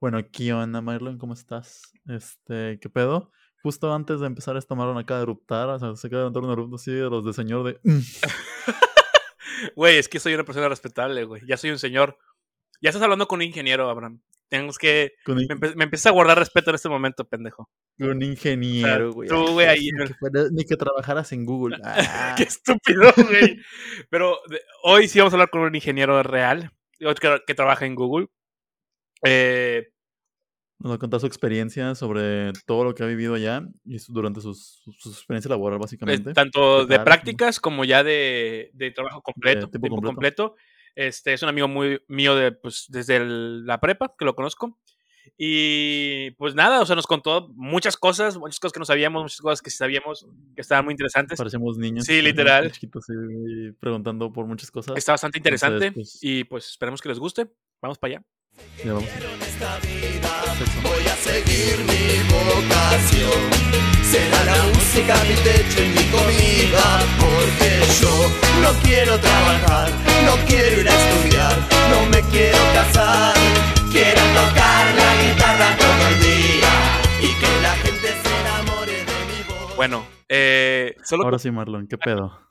Bueno, ¿qué onda, Marlon? ¿Cómo estás? Este, ¿qué pedo? Justo antes de empezar esta Marlon acaba de eruptar, o sea, se acaba de levantar un erupto así de los de señor de... "Mm". Güey, es que soy una persona respetable, güey. Ya soy un señor. Ya estás hablando con un ingeniero, Abraham. Tenemos que. Con, Me, empe- me empieza a guardar respeto en este momento, pendejo. con ingeniero, güey. tú, güey, Ah, ahí- Ni que, fuera- ni que trabajaras en Google. Ah, Qué estúpido, güey. Pero de- hoy sí vamos a hablar con un ingeniero real que, que trabaja en Google. Eh, nos va a contar su experiencia sobre todo lo que ha vivido allá y su- durante sus- su, su experiencia laboral, eh, básicamente. tanto ¿Qué de prácticas como ya de, de trabajo completo, tiempo tiempo completo. completo. Este es un amigo muy mío de, pues, desde el- la prepa, que lo conozco. Y pues nada, o sea, nos contó muchas cosas, muchas cosas que no sabíamos, muchas cosas que sabíamos que estaban muy interesantes. Parecemos niños. Sí, literal. Chiquitos y preguntando por muchas cosas. Está bastante interesante Entonces, pues- y pues esperemos que les guste. Vamos para allá. Ya vamos. Voy a seguir mi vocación. Será la música mi techo y mi comida. Porque yo no quiero trabajar, no quiero ir a estudiar, no me quiero casar. Quiero tocar la guitarra todo el día y que la gente se enamore de mi voz. Bueno, eh, solo Ahora sí, Marlon, ¿qué pedo?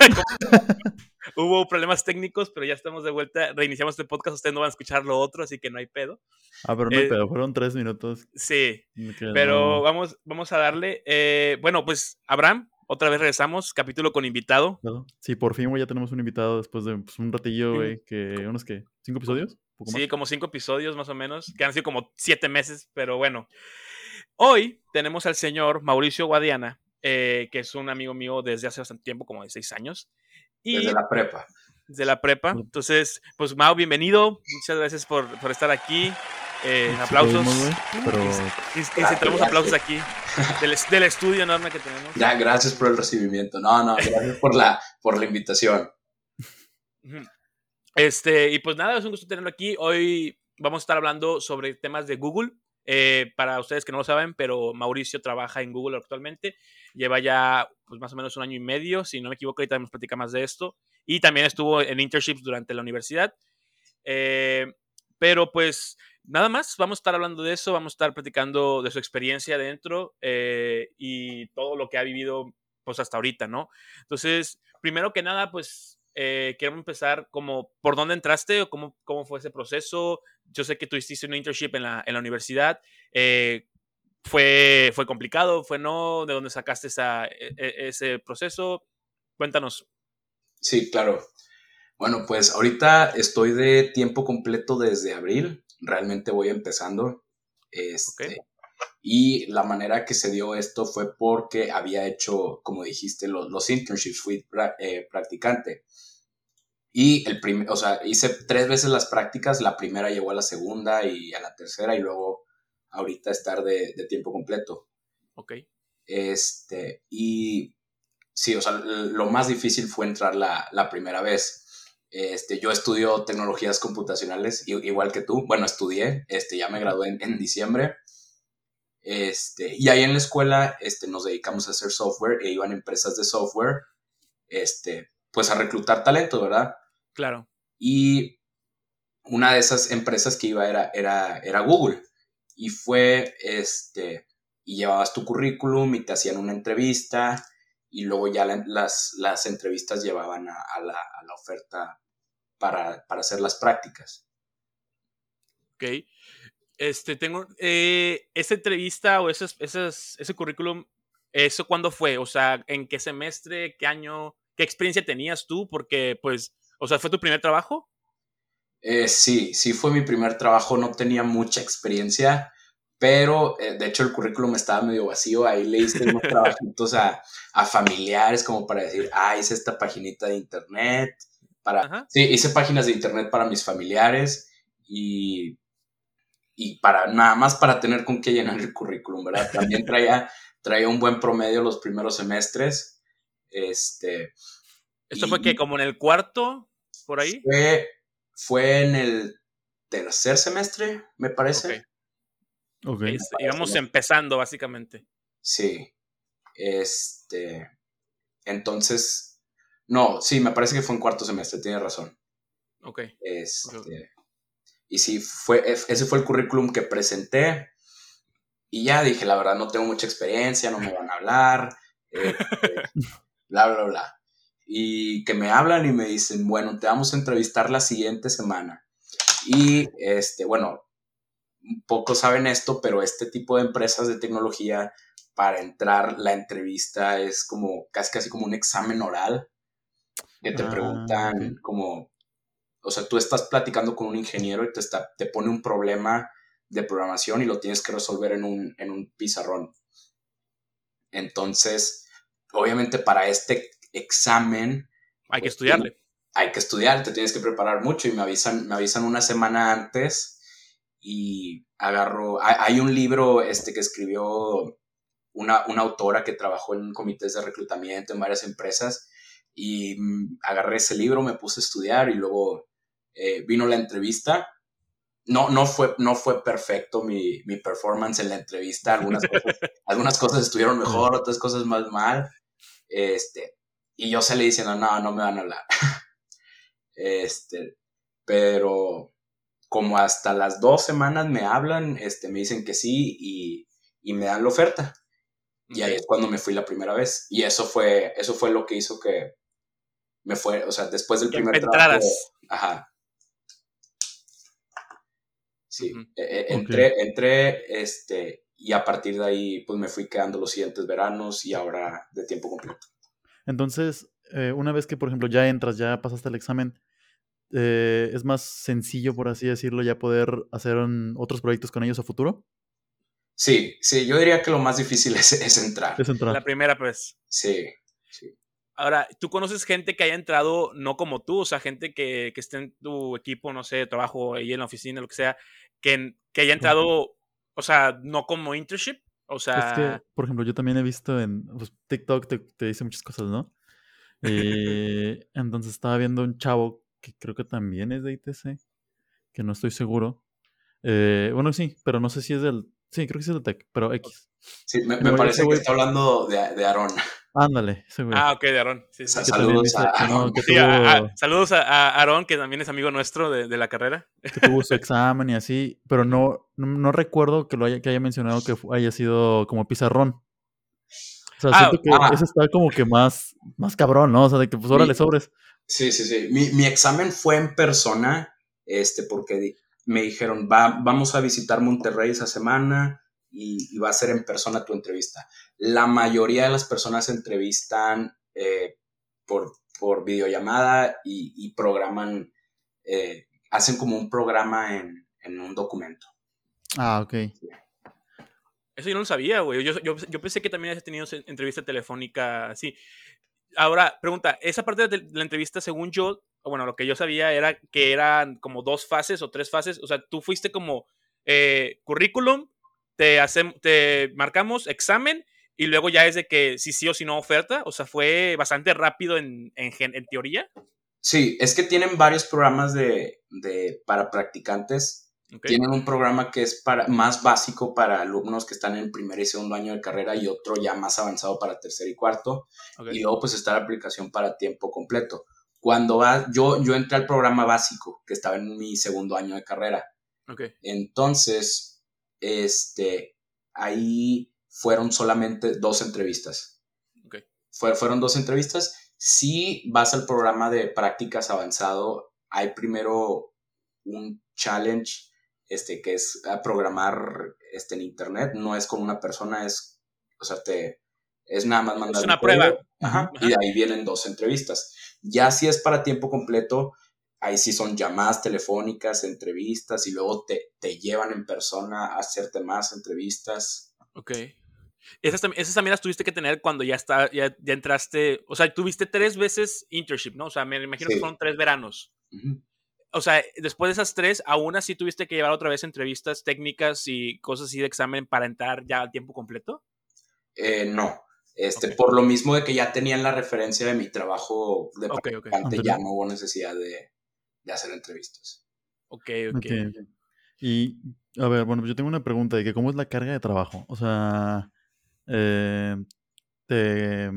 hubo problemas técnicos, pero ya estamos de vuelta. Reiniciamos este podcast, ustedes no van a escuchar lo otro, así que no hay pedo. Ah, pero no hay Eh, pedo, fueron tres minutos. Sí, pero no- vamos, vamos a darle. eh, bueno, pues Abraham, otra vez regresamos, capítulo con invitado. Sí, por fin, güey, ya tenemos un invitado después de pues, un ratillo, güey, que unos que cinco episodios, poco más. Sí, como cinco episodios más o menos, que han sido como siete meses, pero bueno. Hoy tenemos al señor Mauricio Guadiana, eh, que es un amigo mío desde hace bastante tiempo, como de seis años. Y Desde la prepa. desde la prepa. Ujú. Entonces, pues Mau, bienvenido. Muchas gracias por, por estar aquí. Eh, aplausos. pero aplausos aquí del, del estudio enorme que tenemos. Ya, gracias por el recibimiento. No, no, gracias por la, por la invitación. Este, y pues nada, es un gusto tenerlo aquí. Hoy vamos a estar hablando sobre temas de Google. Eh, para ustedes que no lo saben, pero Mauricio trabaja en Google actualmente. Lleva ya pues, más o menos un año y medio, si no me equivoco, ahorita nos platica más de esto. Y también estuvo en internships durante la universidad. Eh, pero pues nada más, vamos a estar hablando de eso, vamos a estar platicando de su experiencia dentro eh, y todo lo que ha vivido pues hasta ahorita, ¿no? Entonces, primero que nada, pues eh, quiero empezar como por dónde entraste o cómo, cómo fue ese proceso. Yo sé que tú hiciste un internship en la, en la universidad. eh, fue, ¿Fue complicado? ¿Fue no? ¿De dónde sacaste esa, e- e- ese proceso? Cuéntanos. Sí, claro. Bueno, pues ahorita estoy de tiempo completo desde abril. Realmente voy empezando. Este, Y la manera que se dio esto fue porque había hecho, como dijiste, los, los internships, fui pra- eh, practicante. Y el primer, o sea, hice tres veces las prácticas, la primera llegó a la segunda y a la tercera y luego ahorita estar de, de tiempo completo. Ok. Este, y sí, o sea, lo más difícil fue entrar la, la primera vez. Este, yo estudio tecnologías computacionales, igual que tú. Bueno, estudié, este, ya me gradué en, en diciembre. Este, y ahí en la escuela este, nos dedicamos a hacer software e iban empresas de software este, pues a reclutar talento, ¿verdad? Claro. Y una de esas empresas que iba era, era, era Google. Y fue, este, y llevabas tu currículum y te hacían una entrevista y luego ya la- las, las entrevistas llevaban a, a la, a la oferta para, para hacer las prácticas. Ok. Este, tengo. Eh, esa entrevista o esas, esas, ese currículum, ¿eso cuándo fue? O sea, ¿en qué semestre? ¿Qué año? ¿Qué experiencia tenías tú? Porque, pues, o sea, ¿fue tu primer trabajo? Eh, sí, sí fue mi primer trabajo, no tenía mucha experiencia, pero eh, de hecho el currículum estaba medio vacío, ahí le hice unos trabajitos a, a familiares como para decir, ah, hice esta paginita de internet, para, Ajá. sí, hice páginas de internet para mis familiares y, y para nada más para tener con qué llenar el currículum, ¿verdad? También traía, traía un buen promedio los primeros semestres, este, ¿Esto fue que como en el cuarto, por ahí? fue, fue en el tercer semestre, me parece. Ok. Ok. Este, íbamos empezando, básicamente. Sí. Este. Entonces. No, sí, me parece que fue en cuarto semestre, tiene razón. Ok. Este. Y sí, fue, ese fue el currículum que presenté. Y ya dije, la verdad, no tengo mucha experiencia, no me van a hablar, este, bla, bla, bla. Y que me hablan y me dicen, bueno, te vamos a entrevistar la siguiente semana. Y, este, bueno, pocos saben esto, pero este tipo de empresas de tecnología, para entrar, la entrevista es como casi, casi como un examen oral, que te ah, preguntan como, o sea, tú estás platicando con un ingeniero y te, está, te pone un problema de programación y lo tienes que resolver en un, en un pizarrón. Entonces, obviamente para este examen... Hay que pues, estudiarle. Hay que estudiar, te tienes que preparar mucho y me avisan, me avisan una semana antes y agarro, hay, un libro este, que escribió una, una, autora que trabajó en comités de reclutamiento en varias empresas y mm, agarré ese libro, me puse a estudiar y luego eh, vino la entrevista no, no, fue, no fue perfecto mi, mi performance en la entrevista. Algunas cosas, algunas cosas estuvieron mejor, otras cosas más mal. Este, y yo se le diciendo, no, no me van a hablar. Este, pero como hasta las dos semanas me hablan, este, me dicen que sí y, y me dan la oferta. Y ahí es cuando me fui la primera vez. Y eso fue, eso fue lo que hizo que me fue, o sea, después del primer trabajo. Ajá, Sí, e, e, entré, entré, este, y a partir de ahí, pues me fui quedando los siguientes veranos y ahora de tiempo completo. Entonces, eh, una vez que, por ejemplo, ya entras, ya pasaste el examen, eh, ¿es más sencillo, por así decirlo, ya poder hacer otros proyectos con ellos a futuro? Sí, sí, yo diría que lo más difícil es, es entrar. Es entrar. La primera, pues. Sí, sí. Ahora, ¿tú conoces gente que haya entrado no como tú? O sea, gente que, que esté en tu equipo, no sé, trabajo ahí en la oficina, lo que sea, que, que haya entrado, o sea, no como internship. O sea. Es que, por ejemplo, yo también he visto en pues, TikTok, te, te, dice muchas cosas, ¿no? Eh, entonces estaba viendo un chavo que creo que también es de ITC, que no estoy seguro. Eh, bueno, sí, pero no sé si es del. Sí, creo que es del Tech, pero X. Sí, me, me parece que está hablando de, de Aaron. Ándale, ese Ah, ok, de Aarón. saludos a, Aaron. saludos a, Aarón, que también es amigo nuestro de, de, la carrera. Que tuvo su examen y así, pero no, no, recuerdo que lo haya, que haya mencionado que haya sido como pizarrón. O sea, ah, siento que ah. ese está como que más, más cabrón, ¿no? O sea, de que pues órale sobres. Sí, sí, sí. Mi, mi examen fue en persona, este, porque me dijeron, va, vamos a visitar Monterrey esa semana y, va a ser en persona tu entrevista. La mayoría de las personas se entrevistan eh, por, por, videollamada y, programan, eh, hacen como un programa en, en, un documento. Ah, ok. Eso yo no lo sabía, güey. Yo, yo, yo, pensé que también habías tenido entrevista telefónica así. Ahora, pregunta, esa parte de la entrevista, según yo, bueno, lo que yo sabía era que eran como dos fases o tres fases. O sea, tú fuiste como eh, currículum, te, hacemos, te marcamos examen y luego ya es de que si sí o si no oferta. O sea, fue bastante rápido en, en, teoría. Sí, es que tienen varios programas de, de para practicantes. Tienen un programa que es para, más básico para alumnos que están en primer y segundo año de carrera y otro ya más avanzado para tercer y cuarto. Y luego pues está la aplicación para tiempo completo. Cuando va, yo, yo entré al programa básico, que estaba en mi segundo año de carrera. Entonces, este, ahí fueron solamente dos entrevistas. fueron dos entrevistas. Si vas al programa de prácticas avanzado, hay primero un challenge este, que es a programar este, en internet. No es con una persona, es, o sea, te, es nada más mandar. Es una prueba. Y de ahí vienen dos entrevistas. Ya si es para tiempo completo, ahí sí son llamadas telefónicas, entrevistas y luego te, te llevan en persona a hacerte más entrevistas. Ok. Esas, esas, también las tuviste que tener cuando ya, está, ya, ya, entraste, o sea, tuviste tres veces internship, ¿no? O sea, me imagino que fueron tres veranos. O sea, después de esas tres, aún así tuviste que llevar otra vez entrevistas técnicas y cosas así de examen para entrar ya a tiempo completo. Eh, no. Este, Por lo mismo de que ya tenían la referencia de mi trabajo de okay, ya no hubo necesidad de, de hacer entrevistas. Ok, ok. Y, a ver, bueno, yo tengo una pregunta de que cómo es la carga de trabajo. O sea, eh, te,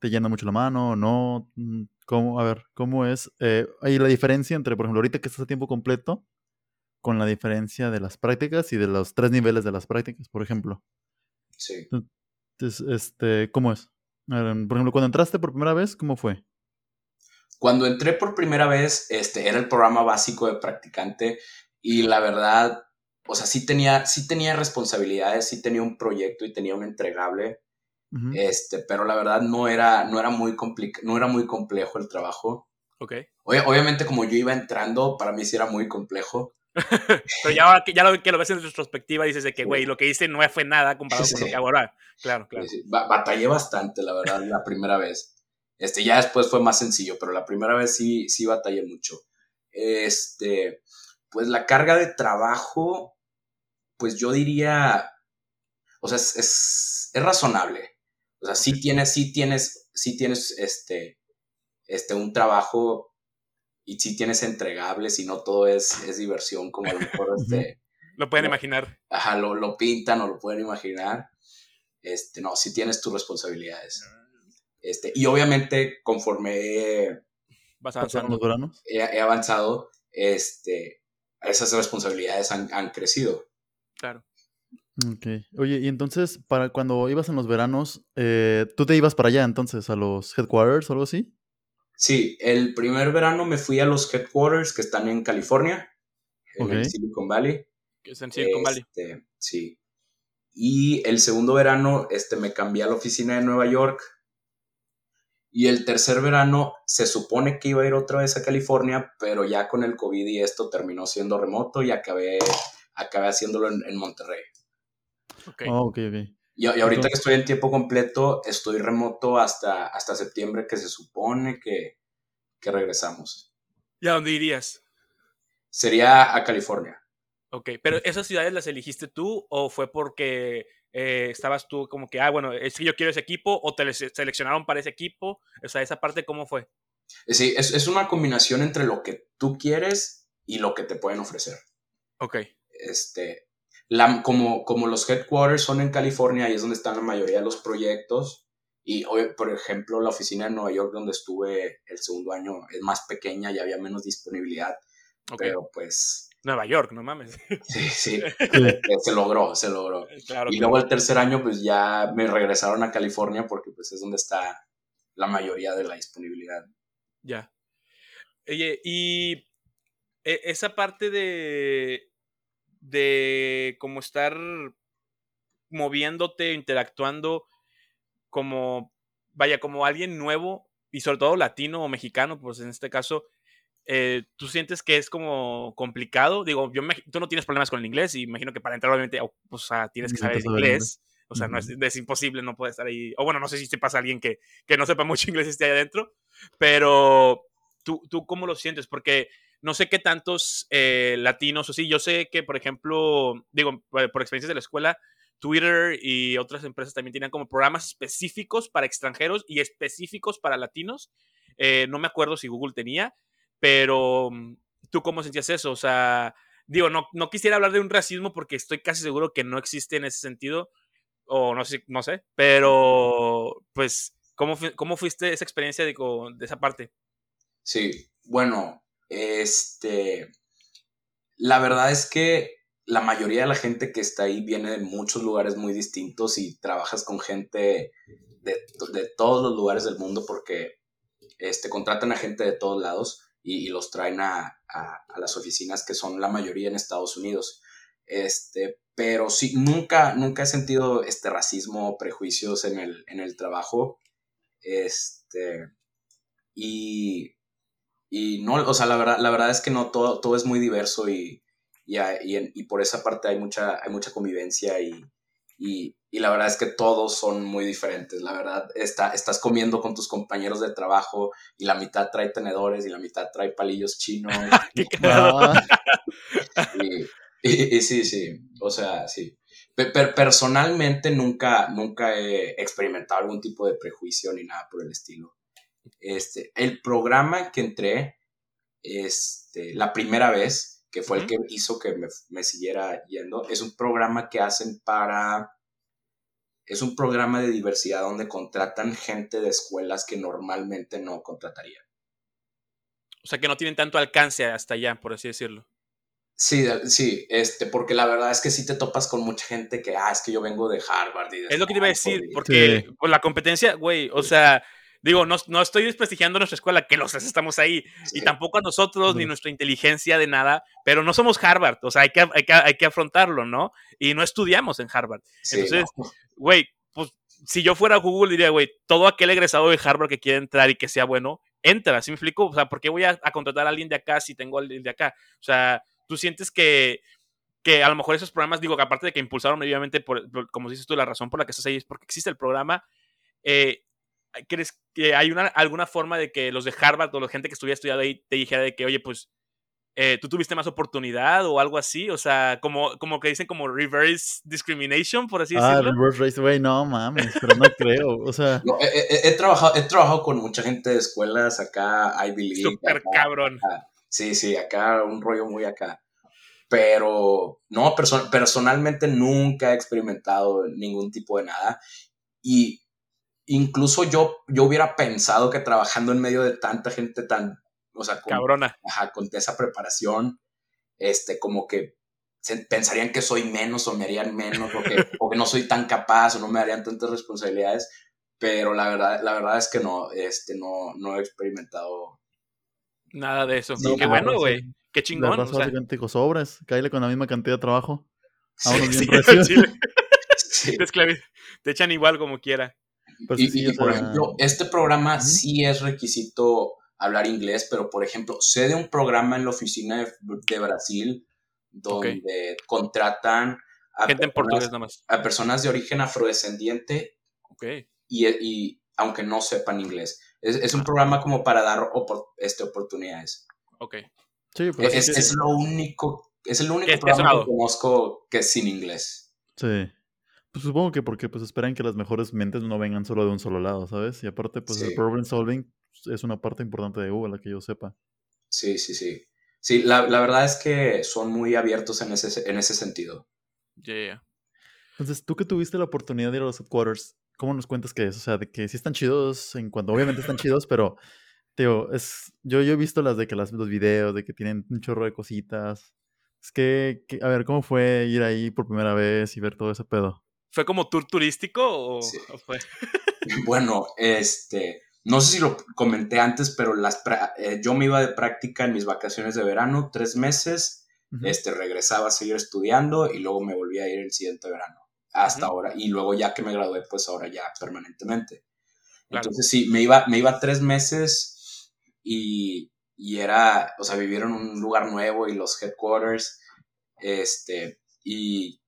¿te, llena mucho la mano o no? ¿Cómo, a ver, ¿cómo es? Eh, ¿Hay la diferencia entre, por ejemplo, ahorita que estás a tiempo completo con la diferencia de las prácticas y de los tres niveles de las prácticas, por ejemplo. Sí. Entonces, este, ¿cómo es? Por ejemplo, cuando entraste por primera vez, ¿cómo fue? Cuando entré por primera vez, este, era el programa básico de practicante y la verdad, o sea, sí tenía, sí tenía responsabilidades, sí tenía un proyecto y tenía un entregable, este, pero la verdad no era, no era muy no era muy complejo el trabajo. Ok. obviamente como yo iba entrando, para mí sí era muy complejo. pero ya, ya lo, que lo ves en retrospectiva dices de que, güey, lo que hice no fue nada comparado con lo que hago ahora. Claro, claro. batallé bastante, la verdad, la primera vez. Este, ya después fue más sencillo, pero la primera vez sí, sí batallé mucho. Este, pues la carga de trabajo, pues yo diría, o sea, es, es, es razonable. O sea, sí tienes, sí tienes, sí tienes este, este, un trabajo y sí tienes entregables y no todo es, es diversión como a lo mejor este, lo pueden imaginar. Ajá, lo, lo, pintan o lo pueden imaginar. Este, no, sí tienes tus responsabilidades. Este, y obviamente, conforme ¿Vas avanzando los He, he, avanzado, este, esas responsabilidades han, han crecido. Claro. Ok. Oye, y entonces, para cuando ibas en los veranos, eh, ¿tú te ibas para allá entonces, a los headquarters o algo así? Sí, el primer verano me fui a los headquarters que están en California, en Silicon Valley. Que es en Silicon Valley. Este, sí. Y el segundo verano este, me cambié a la oficina de Nueva York. Y el tercer verano se supone que iba a ir otra vez a California, pero ya con el COVID y esto terminó siendo remoto y acabé, acabé haciéndolo en, Monterrey. Ok, oh, ok, Y, ahorita que estoy en tiempo completo, estoy remoto hasta, hasta septiembre, que se supone que, que regresamos. ¿Y a dónde irías? Sería a California. Ok, pero ¿esas ciudades las elegiste tú o fue porque eh, estabas tú como que, ah, bueno, es que yo quiero ese equipo o te seleccionaron para ese equipo? O sea, esa parte, ¿cómo fue? Sí, es, es una combinación entre lo que tú quieres y lo que te pueden ofrecer. Ok. Este, la, como, como los headquarters son en California, ahí es donde están la mayoría de los proyectos. Y hoy, por ejemplo, la oficina de Nueva York, donde estuve el segundo año, es más pequeña y había menos disponibilidad. Pero pues Nueva York, no mames. Sí, sí, se logró, se logró. y luego el tercer año, pues ya me regresaron a California porque pues es donde está la mayoría de la disponibilidad. Ya. Oye, y e, esa parte de, de cómo estar moviéndote, interactuando como, vaya, como alguien nuevo y sobre todo latino o mexicano, pues en este caso, eh, ¿tú sientes que es como complicado? Digo, yo tú no tienes problemas con el inglés y imagino que para entrar obviamente, o, sea, tienes que saber inglés. O sea, no es, imposible, no puede estar ahí. O bueno, no sé si te pasa alguien que, que no sepa mucho inglés y esté ahí adentro, pero ¿tú, tú cómo lo sientes? Porque no sé qué tantos eh, latinos o sí, yo sé que, por ejemplo, digo, por, experiencias de la escuela, Twitter y otras empresas también tienen como programas específicos para extranjeros y específicos para latinos. Eh, no me acuerdo si Google tenía, pero, mm, ¿tú cómo sentías eso? O sea, digo, no, no quisiera hablar de un racismo porque estoy casi seguro que no existe en ese sentido, o no sé, no sé, pero, pues, ¿cómo, cómo fuiste esa experiencia de, de esa parte? Sí, bueno, este, la verdad es que la mayoría de la gente que está ahí viene de muchos lugares muy distintos y trabajas con gente de, de todos los lugares del mundo porque este, contratan a gente de todos lados y, los traen a, las oficinas que son la mayoría en Estados Unidos. Este, pero sí, nunca, nunca he sentido este racismo o prejuicios en el, en el trabajo. Este, y, y no, o sea, la verdad, la verdad es que no, todo, todo es muy diverso y, y, y, por esa parte hay mucha, hay mucha convivencia y, y, la verdad es que todos son muy diferentes. La verdad, está, estás comiendo con tus compañeros de trabajo y la mitad trae tenedores y la mitad trae palillos chinos. y, sí, sí, o sea, sí. Pero personalmente nunca, nunca he experimentado algún tipo de prejuicio ni nada por el estilo. Este, el programa que entré, este, la primera vez, que fue el que hizo que me, siguiera yendo. Es un programa que hacen para... Es un programa de diversidad donde contratan gente de escuelas que normalmente no contratarían. O sea, que no tienen tanto alcance hasta allá, por así decirlo. Sí, sí, este, porque la verdad es que sí te topas con mucha gente que, ah, es que yo vengo de Harvard. Y de es lo que te iba a decir, porque pues, la competencia, güey, o sea, digo, no, no, estoy desprestigiando nuestra escuela, que los estamos ahí, y tampoco a nosotros, ni nuestra inteligencia de nada, pero no somos Harvard, o sea, hay que, hay que, hay que afrontarlo, ¿no? Y no estudiamos en Harvard. Entonces, güey, pues si yo fuera Google diría, güey, todo aquel egresado de Harvard que quiera entrar y que sea bueno, entra, ¿sí me explico? O sea, ¿por qué voy a, a contratar a alguien de acá si tengo a alguien de acá? O sea, tú sientes que, que a lo mejor esos programas, digo que aparte de que impulsaron obviamente, por, como dices tú, la razón por la que estás ahí es porque existe el programa, eh, ¿crees que hay una, alguna forma de que los de Harvard o la gente que estuviera estudiado ahí te dijera de que, oye, pues, eh, tú tuviste más oportunidad o algo así? O sea, como, como que dicen como reverse discrimination, por así ah, decirlo. Ah, reverse race, güey, no mames, pero no creo, o sea... he, trabajado, he trabajado con mucha gente de escuelas acá, Ivy League. Súper cabrón. Sí, sí, acá un rollo muy acá. Pero no, personalmente nunca he experimentado ningún tipo de nada. Y incluso yo, yo hubiera pensado que trabajando en medio de tanta gente tan, o sea, con, Cabrona. con esa preparación, este, como que pensarían que soy menos o me harían menos o que, o que no soy tan capaz o no me darían tantas responsabilidades. Pero la verdad, la verdad es que no, este, no, no he experimentado Nada de eso. qué bueno, güey. Qué chingón. o sea. sobras, cállale con la misma cantidad de trabajo. Sí, sí, sí. Te echan igual como quiera. Pues y, por ejemplo, este programa sí es requisito hablar inglés, pero por ejemplo, sé de un programa en la oficina de, Brasil donde contratan a Gente personas, en a personas de origen afrodescendiente okay. y, y aunque no sepan inglés. Es, un programa como para dar este, oportunidades. Ok. Sí, pues es, es, lo único, es el único programa que conozco que es sin inglés. Sí. Pues supongo que porque pues esperan que las mejores mentes no vengan solo de un solo lado, ¿sabes? Y aparte, pues el problem solving es una parte importante de Google, la que yo sepa. Sí, sí, sí. Sí, la, la verdad es que son muy abiertos en ese, en ese sentido. Yeah. Entonces, tú que tuviste la oportunidad de ir a los headquarters, ¿cómo nos cuentas que es? O sea, de que sí están chidos en cuanto, obviamente están chidos, pero, tío, es, yo, yo he visto las de que las, los videos, de que tienen un chorro de cositas. Es que, a ver, ¿cómo fue ir ahí por primera vez y ver todo ese pedo? ¿Fue como tour turístico o, fue? bueno, este, no sé si lo comenté antes, pero las, eh, yo me iba de práctica en mis vacaciones de verano, tres meses, este, regresaba a seguir estudiando y luego me volví a ir el siguiente verano hasta ahora. Y luego ya que me gradué, pues ahora ya permanentemente. Entonces sí, me iba, me iba tres meses y, y, era, o sea, vivir en un lugar nuevo y los headquarters, este, y,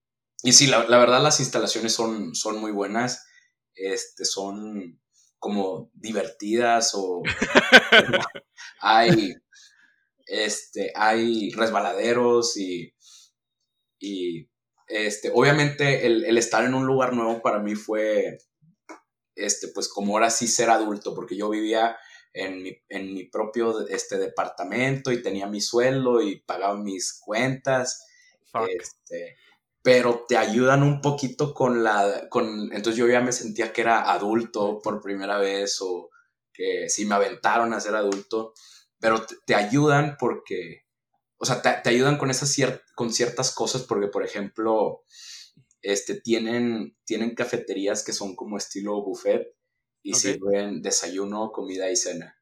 y sí, la, la, verdad las instalaciones son, son muy buenas, este, son como divertidas o hay, este, hay resbaladeros y, y este, obviamente el, estar en un lugar nuevo para mí fue, este, pues como ahora sí ser adulto, porque yo vivía en mi, en mi propio este, departamento y tenía mi sueldo y pagaba mis cuentas. Este, pero te ayudan un poquito con la, con, entonces yo ya me sentía que era adulto por primera vez o que sí me aventaron a ser adulto, pero te ayudan porque o sea, te, ayudan con, esas con ciertas cosas porque, por ejemplo, este, tienen, tienen cafeterías que son como estilo buffet y sirven desayuno, comida y cena.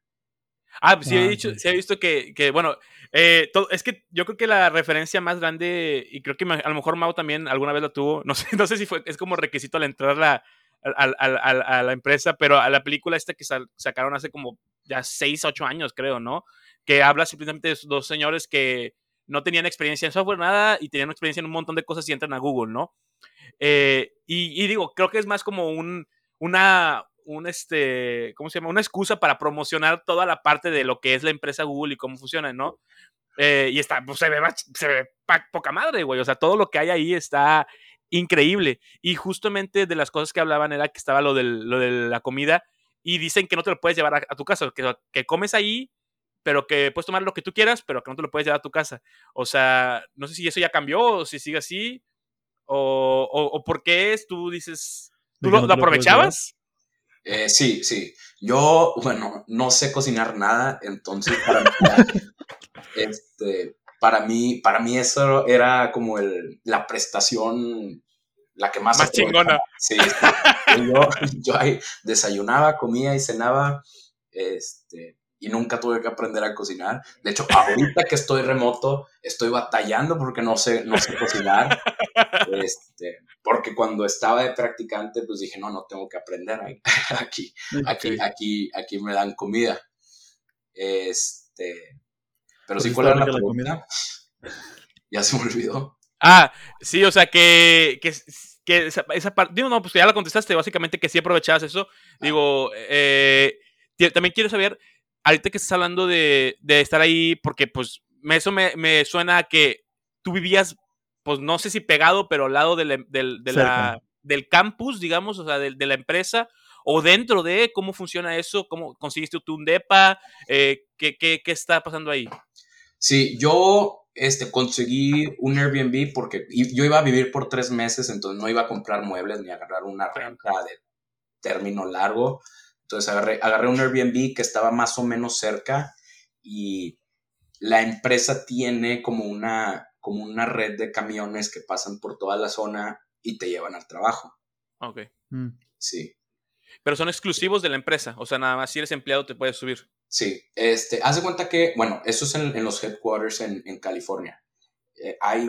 Ah, pues sí, he, ah, dicho, sí he visto que, que bueno, eh, todo, es que yo creo que la referencia más grande, y creo que a lo mejor Mau también alguna vez la tuvo, no sé, no sé si fue, es como requisito al entrar a, a, la empresa, pero a la película esta que sacaron hace como ya 6, 8 años, creo, ¿no? que habla simplemente de dos señores que no tenían experiencia en software, nada, y tenían experiencia en un montón de cosas y entran a Google, ¿no? Eh, y, digo, creo que es más como un, una, un este, ¿cómo se llama? Una excusa para promocionar toda la parte de lo que es la empresa Google y cómo funciona, ¿no? Eh, y está, pues se ve, se ve poca madre, güey. O sea, todo lo que hay ahí está increíble. Y justamente de las cosas que hablaban era que estaba lo, del, lo de la comida y dicen que no te lo puedes llevar a, a tu casa, que, que comes ahí pero que puedes tomar lo que tú quieras, pero que no te lo puedes llevar a tu casa. O sea, no sé si eso ya cambió o si sigue así, o, o, por qué es, tú dices, ¿tú lo, aprovechabas? Eh, sí, sí. Yo, bueno, no sé cocinar nada, entonces para mí, este, para mí, para mí eso era como el, la prestación, la que más... Más chingona. Sí, yo, yo ahí desayunaba, comía y cenaba, este, y nunca tuve que aprender a cocinar. De hecho, ahorita que estoy remoto, estoy batallando porque no sé, no sé cocinar. Este, porque cuando estaba de practicante, pues dije, no, no tengo que aprender. Aquí, aquí, aquí, aquí me dan comida. Este, pero sí, ¿cuál era la, comida? ya se me olvidó. Ah, sí, o sea, que, que, que esa, esa parte, digo, no, pues ya la contestaste, básicamente que sí aprovechabas eso. Digo, eh, también quiero saber ahorita que estás hablando de, estar ahí, porque pues eso me, suena a que tú vivías, pues no sé si pegado, pero al lado del, del campus, digamos, o sea, de, la empresa, o dentro de cómo funciona eso, cómo conseguiste tú un DEPA, eh, ¿qué, qué, está pasando ahí? Sí, yo este, conseguí un Airbnb porque yo iba a vivir por tres meses, entonces no iba a comprar muebles ni a agarrar una renta de término largo. Entonces agarré, agarré un Airbnb que estaba más o menos cerca y la empresa tiene como una, como una red de camiones que pasan por toda la zona y te llevan al trabajo. Ok. Mm. Sí. Pero son exclusivos de la empresa, o sea, nada más si eres empleado te puedes subir. Sí, este, haz de cuenta que, bueno, eso es en, los headquarters en, California. Eh, hay,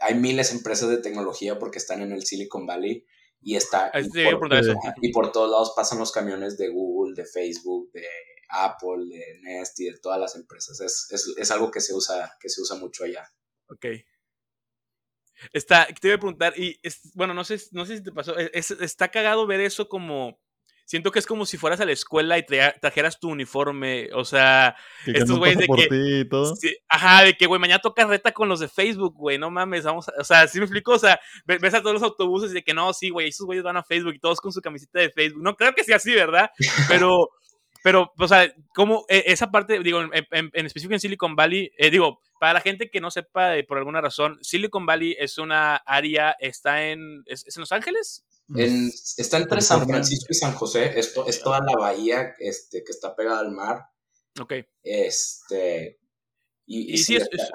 hay miles de empresas de tecnología porque están en el Silicon Valley y está y por, todos lados pasan los camiones de Google, de Facebook, de Apple, de Nest y de todas las empresas. Es, algo que se usa, que se usa mucho allá. Ok. Está, te voy a preguntar, y bueno, no sé, no sé si te pasó, está cagado ver eso como Siento que es como si fueras a la escuela y trajeras tu uniforme. O sea, estos güeyes de que. ajá, de que, güey, mañana toca reta con los de Facebook, güey. No mames, vamos. A, o sea, ¿sí me explico? O sea, ves a todos los autobuses y de que no, sí, güey, esos güeyes van a Facebook y todos con su camiseta de Facebook. No creo que sea así, ¿verdad? Pero. Pero, o sea, como e, esa parte, digo, en, específico en Silicon Valley, eh, digo, para la gente que no sepa por alguna razón, Silicon Valley es una área, está en, ¿es, en Los Ángeles? Está entre San Francisco y San José. Esto es toda la bahía este, que está pegada al mar. Ok. Este. Y,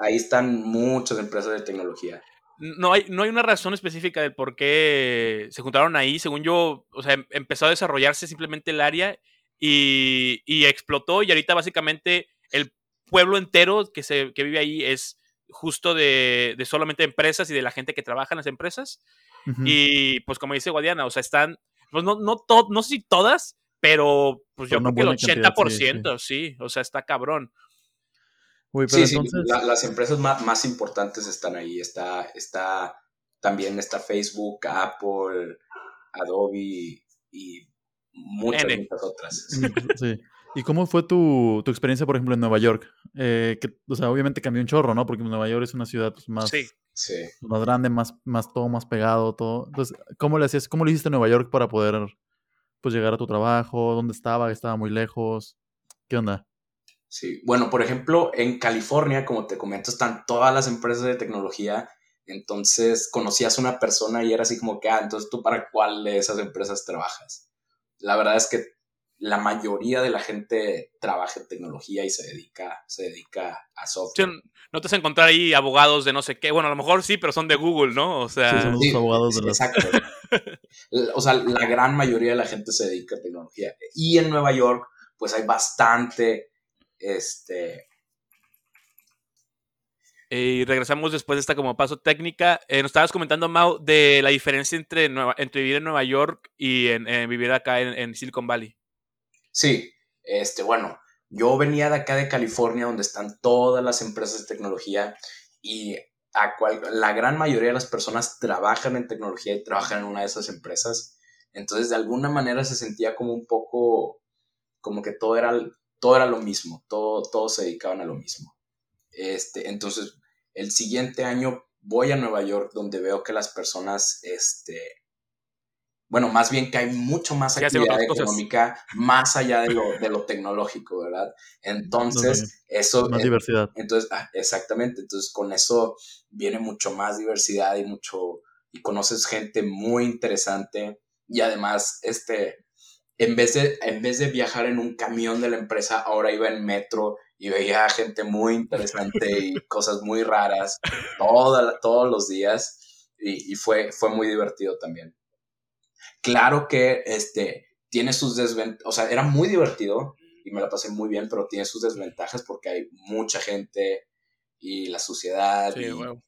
ahí están muchas empresas de tecnología. No hay, no hay una razón específica del por qué se juntaron ahí. Según yo, o sea, em, empezó a desarrollarse simplemente el área y, y explotó. Y ahorita básicamente el pueblo entero que, se, que vive ahí es justo de, de solamente empresas y de la gente que trabaja en las empresas. Y pues como dice Guadiana, o sea, están, pues no, no, no sé si todas, pero pues yo creo que el 80%, sí, o sea, está cabrón. sí, sí, las empresas más, más, importantes están ahí. Está, está, también está Facebook, Apple, Adobe y muchas, muchas otras. Sí. ¿Y cómo fue tu, tu, experiencia, por ejemplo, en Nueva York? Eh, que, o sea, obviamente cambió un chorro, ¿no? Porque Nueva York es una ciudad pues, más, más grande, más, más todo más pegado, todo. Entonces, ¿cómo le hacías, cómo le hiciste en Nueva York para poder pues llegar a tu trabajo? ¿Dónde estaba? ¿Estaba muy lejos? ¿Qué onda? Sí, bueno, por ejemplo, en California, como te comento, están todas las empresas de tecnología. Entonces, conocías a una persona y era así como que, ah, entonces tú para cuál de esas empresas trabajas. La verdad es que la mayoría de la gente trabaja en tecnología y se dedica, se dedica a software. no te vas a encontrar ahí abogados de no sé qué. Bueno, a lo mejor sí, pero son de Google, ¿no? O sea, son los abogados de los... Exacto. o sea, la gran mayoría de la gente se dedica a tecnología. Y en Nueva York, pues hay bastante, este... Y regresamos después de esta como paso técnica. Eh, nos estabas comentando, Mau, de la diferencia entre, entre vivir en Nueva York y en, vivir acá en Silicon Valley. Sí, este, bueno, yo venía de acá de California, donde están todas las empresas de tecnología y a cual, la gran mayoría de las personas trabajan en tecnología y trabajan en una de esas empresas. Entonces, de alguna manera se sentía como un poco, como que todo era, todo era lo mismo, todo, todos se dedicaban a lo mismo. Este, entonces, el siguiente año voy a Nueva York, donde veo que las personas, este, bueno, más bien que hay mucho más actividad económica más allá de lo, de lo tecnológico, ¿verdad? Entonces, eso... Más diversidad. Entonces, ah, exactamente, entonces con eso viene mucho más diversidad y mucho, y conoces gente muy interesante y además, este, en vez de, en vez de viajar en un camión de la empresa, ahora iba en metro y veía gente muy interesante y cosas muy raras toda, todos los días y, y, fue, fue muy divertido también. Claro que este, tiene sus desventajas, o sea, era muy divertido y me la pasé muy bien, pero tiene sus desventajas porque hay mucha gente y la suciedad. Sí, y, bueno.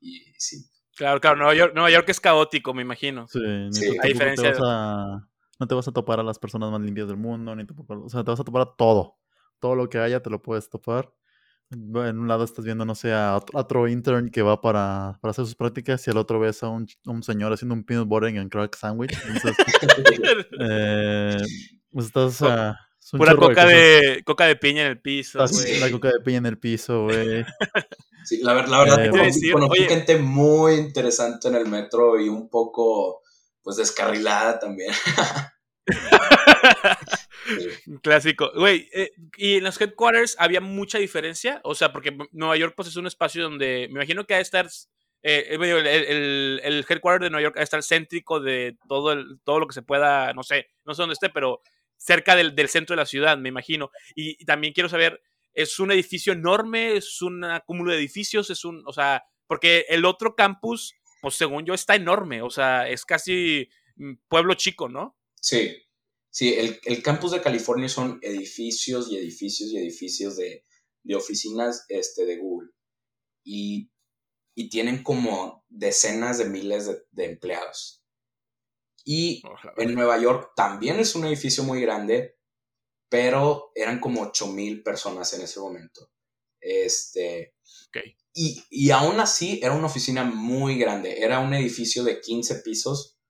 y sí. Claro, claro, Nueva York, Nueva York es caótico, me imagino. Sí, ni Sí. tampoco A diferencia te vas a, no te vas a topar a las personas más limpias del mundo, ni tampoco, o sea, te vas a topar a todo. Todo lo que haya te lo puedes topar. En un lado estás viendo, no sé, a otro, intern que va para, para hacer sus prácticas y al otro ves a un, un señor haciendo un peanut butter and crack sandwich. Entonces, eh, pues estás, es un Pura coca cosas. de, coca de piña en el piso, Estás güey. la coca de piña en el piso, güey. Sí, la, la verdad, Eh, que decir, conocí oye. gente muy interesante en el metro y un poco, pues, descarrilada también. Sí. Clásico. Güey, eh, y en los headquarters había mucha diferencia. O sea, porque Nueva York pues, es un espacio donde me imagino que ha de estar. eh, el, el, el- el headquarter de Nueva York ha de estar céntrico de todo, el, todo lo que se pueda. No sé, no sé dónde esté, pero cerca del, del centro de la ciudad, me imagino. Y, y también quiero saber: ¿es un edificio enorme? ¿Es un cúmulo de edificios? ¿Es un. O sea, porque el otro campus, pues según yo, está enorme. O sea, es casi mm, pueblo chico, ¿no? Sí, sí, el, el campus de California son edificios y edificios y edificios de, de oficinas este, de Google. Y, y tienen como decenas de miles de, de empleados. Y en Nueva York también es un edificio muy grande, pero eran como 8 mil personas en ese momento. Este, y, y aún así era una oficina muy grande, era un edificio de 15 pisos,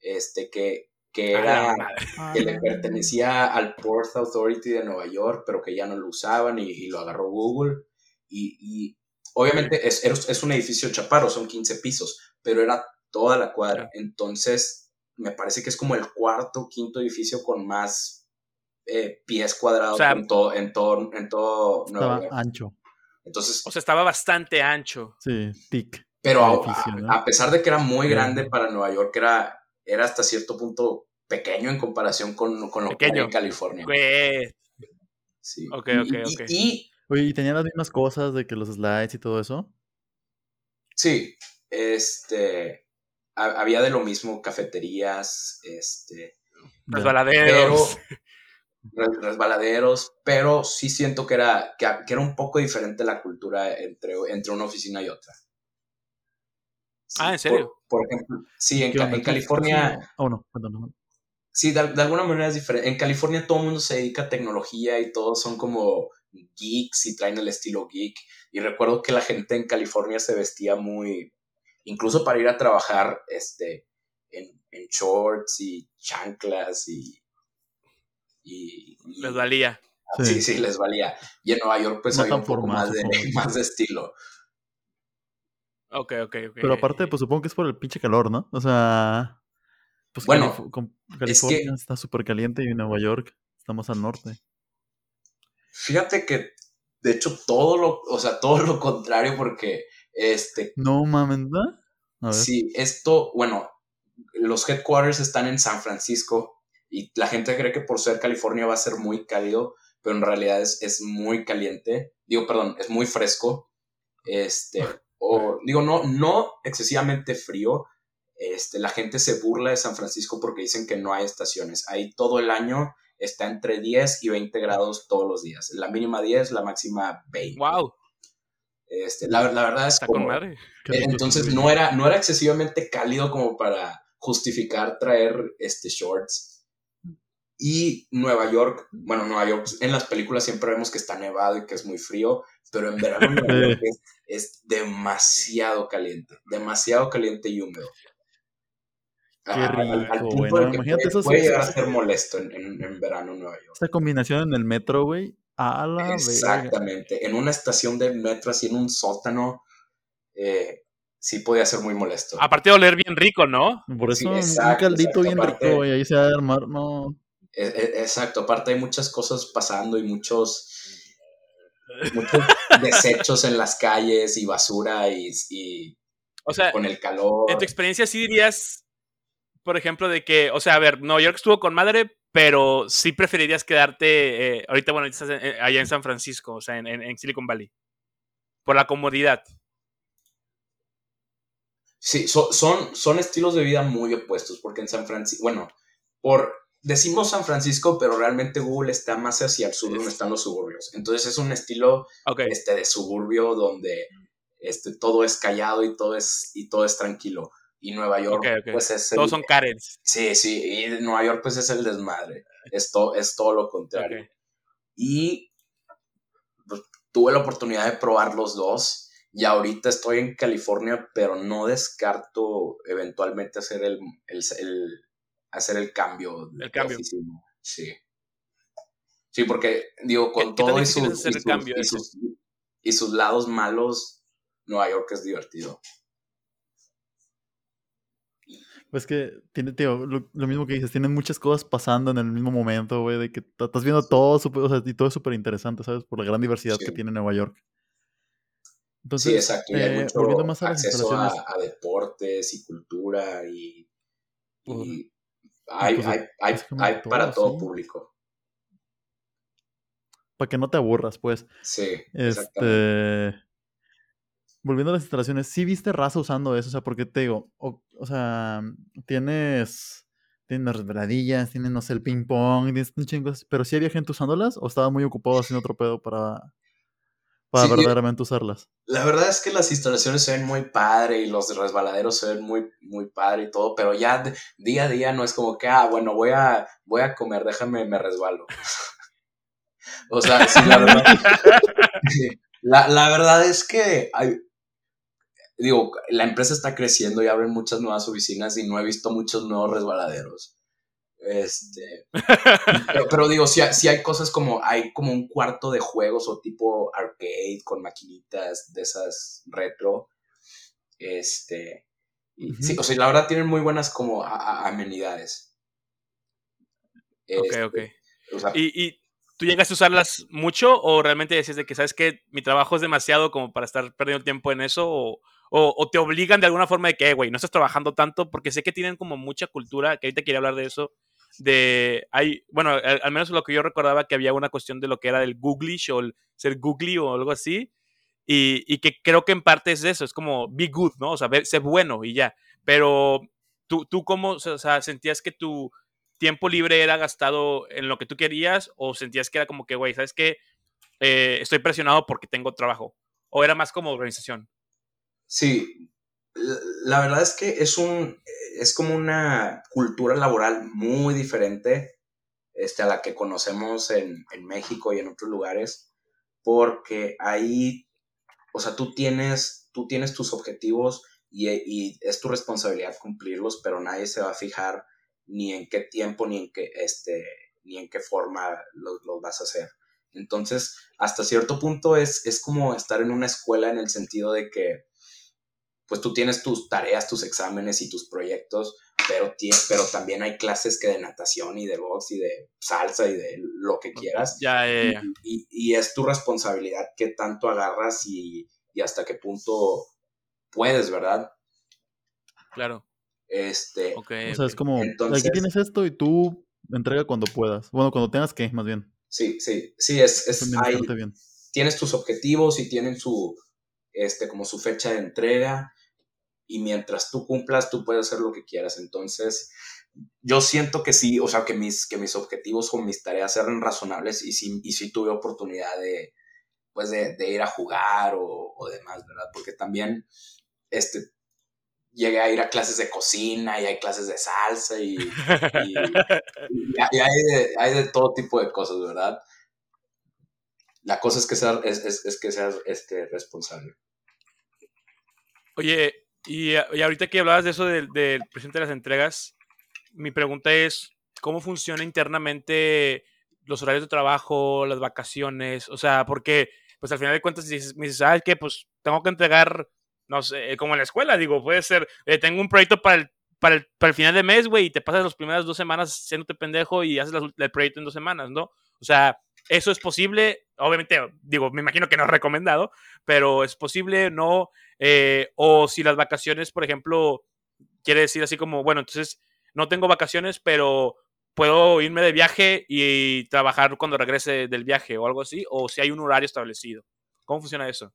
este, que, que era, madre. que le pertenecía al Port Authority de Nueva York, pero que ya no lo usaban y, y lo agarró Google. Y, y obviamente es, es, un edificio chaparro, son 15 pisos, pero era toda la cuadra. Entonces, me parece que es como el cuarto, quinto edificio con más eh, pies cuadrados O sea, en todo, en todo, en todo Nueva Estaba York. ancho. Entonces, O sea, estaba bastante ancho. Sí, tic. pero a, edificio, ¿no? a pesar de que era muy grande para Nueva York, era, era hasta cierto punto pequeño en comparación con, con lo que hay en California. Güey. Sí. Ok, Y- ok, y- ok. Y, Oye, ¿y tenía las mismas cosas de que los slides y todo eso? sí, este, ha- había de lo mismo cafeterías, este. Resbaladeros. res- resbaladeros, pero sí siento que era, que, que era un poco diferente la cultura entre, entre una oficina y otra. Ah, ¿en serio? Por, por ejemplo, sí, en, ¿Qué Ca- onda? en ¿Qué- qué California... Oh, no, perdón, perdón. Sí, de, de alguna manera es diferente. En California todo el mundo se dedica a tecnología y todos son como geeks y traen el estilo geek. Y recuerdo que la gente en California se vestía muy, incluso para ir a trabajar, este, en, en shorts y chanclas y... y, y- Les valía. Sí. sí, sí, les valía. Y en Nueva York pues No había un poco formal, más de, más de estilo. Ok, ok, ok. Pero aparte, pues supongo que es por el pinche calor, ¿no? O sea, pues Bueno, Calif- con- es California que- está súper caliente y Nueva York está más al norte. Fíjate que, de hecho, todo lo, o sea, todo lo contrario porque, este, No mames, ¿verdad? A ver. Sí, esto, bueno, los headquarters están en San Francisco y la gente cree que por ser California va a ser muy cálido, pero en realidad es, es muy caliente. Digo, perdón, es muy fresco. Este, o digo, no, no excesivamente frío. Este, la gente se burla de San Francisco porque dicen que no hay estaciones. Ahí todo el año está entre 10 y 20 grados todos los días. La mínima 10, la máxima 20. Wow, Este, la, la verdad es como- entonces no era, no era excesivamente cálido como para justificar traer este shorts. Y Nueva York, bueno, Nueva York, en las películas siempre vemos que está nevado y que es muy frío, pero en verano Nueva. York es, es demasiado caliente, demasiado caliente y húmedo. Qué al- al rico, punto que imagínate puede, eso, puede llegar a ser molesto en, en- en verano en Nueva York. Esta combinación en el metro, güey. A la verga. Exactamente. En una estación de metro, así en un sótano, eh, sí podía ser muy molesto. Aparte de oler bien rico, ¿no? Por Sí, eso exacto, un caldito exacto, bien aparte- rico, güey. Ahí se va a armar, no. E- e- Exacto, aparte hay muchas cosas pasando y muchos, muchos desechos en las calles y basura y, y O sea, con el calor. en tu experiencia sí dirías, por ejemplo, de que, o sea, a ver, Nueva York estuvo con madre pero sí preferirías quedarte, eh, ahorita, bueno, estás eh, allá en San Francisco, o sea, en, Silicon Valley, por la comodidad. Sí, son, son estilos de vida muy opuestos, porque en San Francisco, bueno, por, decimos San Francisco, pero realmente Google está más hacia el sur, donde están los suburbios. Entonces es un estilo este, de suburbio donde este, todo es callado y todo es, y todo es tranquilo y Nueva York pues es Todos son Karens. Sí, sí, y Nueva York pues es el desmadre, esto es todo lo contrario. Y pues, tuve la oportunidad de probar los dos y ahorita estoy en California, pero no descarto eventualmente hacer el, hacer el cambio. El cambio. Sí. Sí, porque digo, con todo y, sus, y sus lados malos, Nueva York es divertido. Pues que tiene, tío, lo, mismo que dices, tienen muchas cosas pasando en el mismo momento, güey, de que estás viendo todo, super, o sea, y todo es súper interesante, ¿sabes? Por la gran diversidad que tiene Nueva York. Entonces, sí, exacto, y hay eh, mucho más a acceso a, deportes y cultura y, hay, pues, hay, hay, hay para todo público. Para que no te aburras, pues. Sí, este volviendo a las instalaciones, ¿sí viste raza usando eso? O sea, porque te digo, o, sea, tienes, tienes resbaladillas, tienes, no sé, el ping pong, tienes un chingo, pero sí había gente usándolas o estaba muy ocupado haciendo otro pedo para, para verdaderamente usarlas. La verdad es que las instalaciones se ven muy padre y los resbaladeros se ven muy, muy padre y todo, pero ya día a día no es como que, ah, bueno, voy a, voy a comer, déjame, me resbalo. o sea, sí, la verdad. la, la verdad es que hay, digo, la empresa está creciendo y abren muchas nuevas oficinas y no he visto muchos nuevos resbaladeros. Este, pero, digo, si hay, hay, cosas como, hay como un cuarto de juegos o tipo arcade con maquinitas de esas retro. Este, sí, o sea, la verdad tienen muy buenas como amenidades. ok, este, ok. ¿Y, ¿Y, tú llegaste a usarlas mucho o realmente decías de que sabes que mi trabajo es demasiado como para estar perdiendo tiempo en eso o, o, te obligan de alguna forma de que, güey, no estás trabajando tanto, porque sé que tienen como mucha cultura, que ahorita quería hablar de eso, de, hay, bueno, al, menos lo que yo recordaba que había una cuestión de lo que era el googlish o el ser googly o algo así, y, y que creo que en parte es eso, es como be good, ¿no? O sea, ser bueno y ya, pero tú, tú cómo, o sea, sentías que tu tiempo libre era gastado en lo que tú querías o sentías que era como que, güey, ¿sabes qué? Eh, estoy presionado porque tengo trabajo. ¿O era más como organización? Sí, la verdad es que es un es como una cultura laboral muy diferente este, a la que conocemos en, México y en otros lugares, porque ahí, o sea, tú tienes, tú tienes tus objetivos y, es tu responsabilidad cumplirlos, pero nadie se va a fijar ni en qué tiempo ni en qué, este, ni en qué forma los, vas a hacer. Entonces, hasta cierto punto es, es como estar en una escuela en el sentido de que pues tú tienes tus tareas, tus exámenes y tus proyectos, pero, pero también hay clases que de natación y de box y de salsa y de lo que quieras. Ya, ya, Y, es tu responsabilidad qué tanto agarras y, hasta qué punto puedes, ¿verdad? Claro. Este. o sea, es como, aquí tienes esto y tú entrega cuando puedas. Bueno, cuando tengas que, más bien. Sí, sí, sí, es, es tienes tus objetivos y tienen su, este, como su fecha de entrega y mientras tú cumplas, tú puedes hacer lo que quieras. Entonces, yo siento que sí, o sea, que mis, que mis objetivos o mis tareas eran razonables y sí, y sí tuve oportunidad de, pues, de, ir a jugar o, demás, ¿verdad? Porque también, este, llegué a ir a clases de cocina y hay clases de salsa y, hay, de, todo tipo de cosas, ¿verdad? La cosa es que seas, es, que seas este, responsable. Oye, y, ahorita que hablabas de eso del, presidente de las entregas, mi pregunta es, ¿cómo funciona internamente los horarios de trabajo, las vacaciones? O sea, porque, pues al final de cuentas, dices, me dices, ¿sabes qué? Pues tengo que entregar, no sé, como en la escuela, digo, puede ser, eh, tengo un proyecto para el, para el, para el final de mes, güey, y te pasas las primeras dos semanas siéndote pendejo y haces el proyecto en dos semanas, ¿no? O sea, eso es posible, obviamente, digo, me imagino que no es recomendado, pero es posible, no, eh, o si las vacaciones, por ejemplo, quiere decir así como, bueno, entonces no tengo vacaciones, pero puedo irme de viaje y trabajar cuando regrese del viaje o algo así, o si hay un horario establecido. ¿Cómo funciona eso?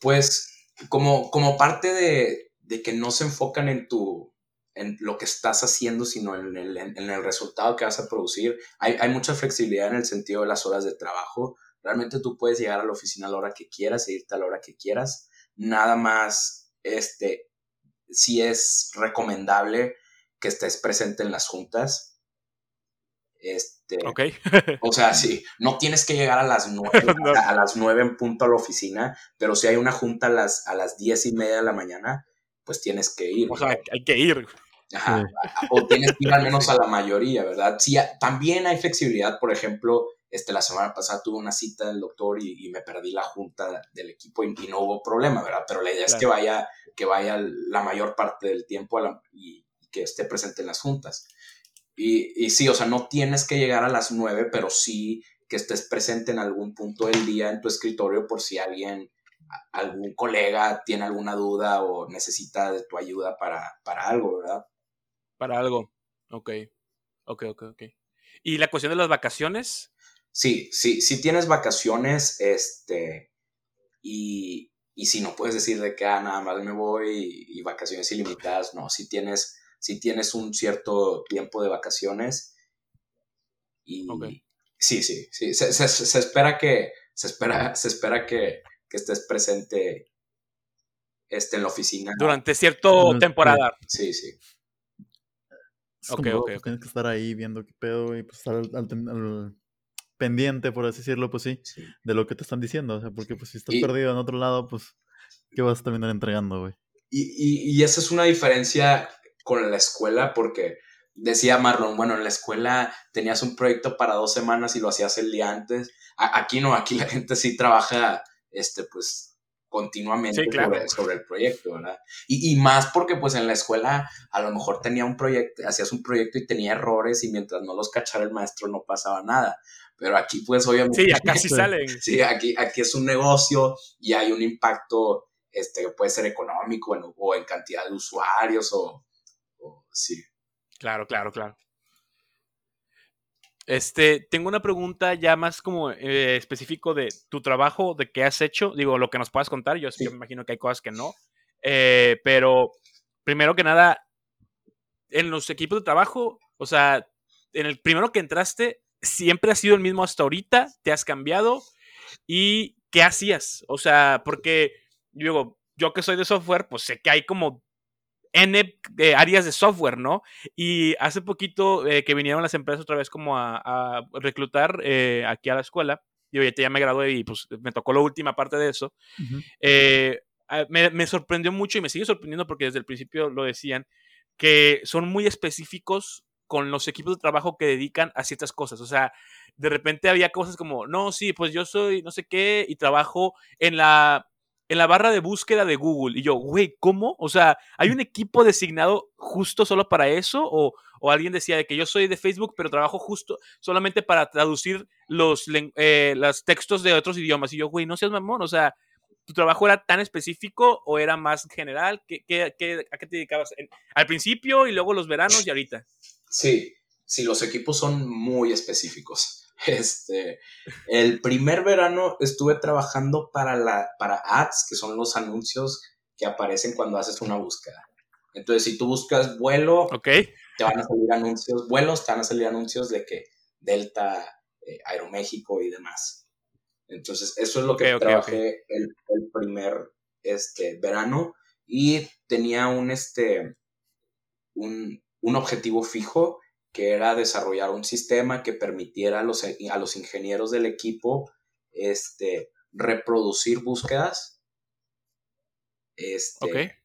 Pues como, como parte de, de que no se enfocan en tu en lo que estás haciendo, sino en el, en el resultado que vas a producir. Hay, hay, mucha flexibilidad en el sentido de las horas de trabajo. Realmente tú puedes llegar a la oficina a la hora que quieras e irte a la hora que quieras. Nada más, este, si es recomendable que estés presente en las juntas. Este, ok. o sea, sí, no tienes que llegar a las nueve, a, las nueve en punto a la oficina, pero si hay una junta a las, a las diez y media de la mañana, pues tienes que ir. O sea, hay que ir. Ajá, o tienes que ir al menos a la mayoría, ¿verdad? Sí, también hay flexibilidad, por ejemplo, este, la semana pasada tuve una cita del doctor y, me perdí la junta del equipo y, no hubo problema, ¿verdad? Pero la idea es que vaya, que vaya la mayor parte del tiempo y, que esté presente en las juntas. Y, y sí, o sea, no tienes que llegar a las nueve, pero sí que estés presente en algún punto del día en tu escritorio por si alguien, algún colega tiene alguna duda o necesita de tu ayuda para, para algo, ¿verdad? Para algo. Ok. Ok, ok, ok. ¿Y la cuestión de las vacaciones? Sí, sí, si tienes vacaciones, este, y, y si no puedes decir de que ah, nada más me voy y, vacaciones ilimitadas, no, si tienes, si tienes un cierto tiempo de vacaciones y sí, sí, sí, se, se, espera que, se espera, se espera que, que estés presente este, en la oficina. Durante cierta temporada. Sí, sí. Ok, ok. Tienes que estar ahí viendo qué pedo y pues estar al pendiente, por así decirlo, pues sí, de lo que te están diciendo. O sea, porque pues si estás perdido en otro lado, pues, ¿qué vas a terminar entregando, güey? Y, y, y, esa es una diferencia con la escuela, porque decía Marlon, bueno, en la escuela tenías un proyecto para dos semanas y lo hacías el día antes. aquí no, aquí la gente sí trabaja, este, pues, continuamente sobre, el proyecto, ¿verdad? Y, y, más porque pues en la escuela a lo mejor tenía un proyecto, hacías un proyecto y tenía errores y mientras no los cachara el maestro no pasaba nada. Pero aquí, pues, obviamente. Sí, acá sí salen. Sí, aquí, aquí es un negocio y hay un impacto este, que puede ser económico o en cantidad de usuarios o, sí. Claro, claro, claro. Este, tengo una pregunta ya más como eh, específico de tu trabajo, de qué has hecho, digo, lo que nos puedas contar, yo, sí. me imagino que hay cosas que no, eh, pero primero que nada, en los equipos de trabajo, o sea, en el primero que entraste, siempre has sido el mismo hasta ahorita, te has cambiado y qué hacías, o sea, porque digo, yo que soy de software, pues sé que hay como N eh, áreas de software, ¿no? Y hace poquito eh, que vinieron las empresas otra vez como a, reclutar eh, aquí a la escuela, yo ya me gradué y pues me tocó la última parte de eso, me, me sorprendió mucho y me sigue sorprendiendo porque desde el principio lo decían, que son muy específicos con los equipos de trabajo que dedican a ciertas cosas. O sea, de repente había cosas como, no, sí, pues yo soy no sé qué y trabajo en la, en la barra de búsqueda de Google. Y yo, güey, ¿cómo? O sea, ¿hay un equipo designado justo solo para eso? O, o, alguien decía de que yo soy de Facebook, pero trabajo justo solamente para traducir los, eh, los textos de otros idiomas. Y yo, güey, no seas mamón, o sea, ¿Tu trabajo era tan específico o era más general? ¿Qué, qué, qué a qué te dedicabas? al principio y luego los veranos y ahorita. Sí, sí, los equipos son muy específicos. Este, el primer verano estuve trabajando para, la, para ads, que son los anuncios que aparecen cuando haces una búsqueda. Entonces, si tú buscas vuelo, okay. te van a salir anuncios, vuelos, te van a salir anuncios de que Delta, eh, Aeroméxico y demás. Entonces, eso es lo que trabajé El, el, primer este, verano y tenía un, este, un, un objetivo fijo que era desarrollar un sistema que permitiera a los, a los ingenieros del equipo este, reproducir búsquedas, este,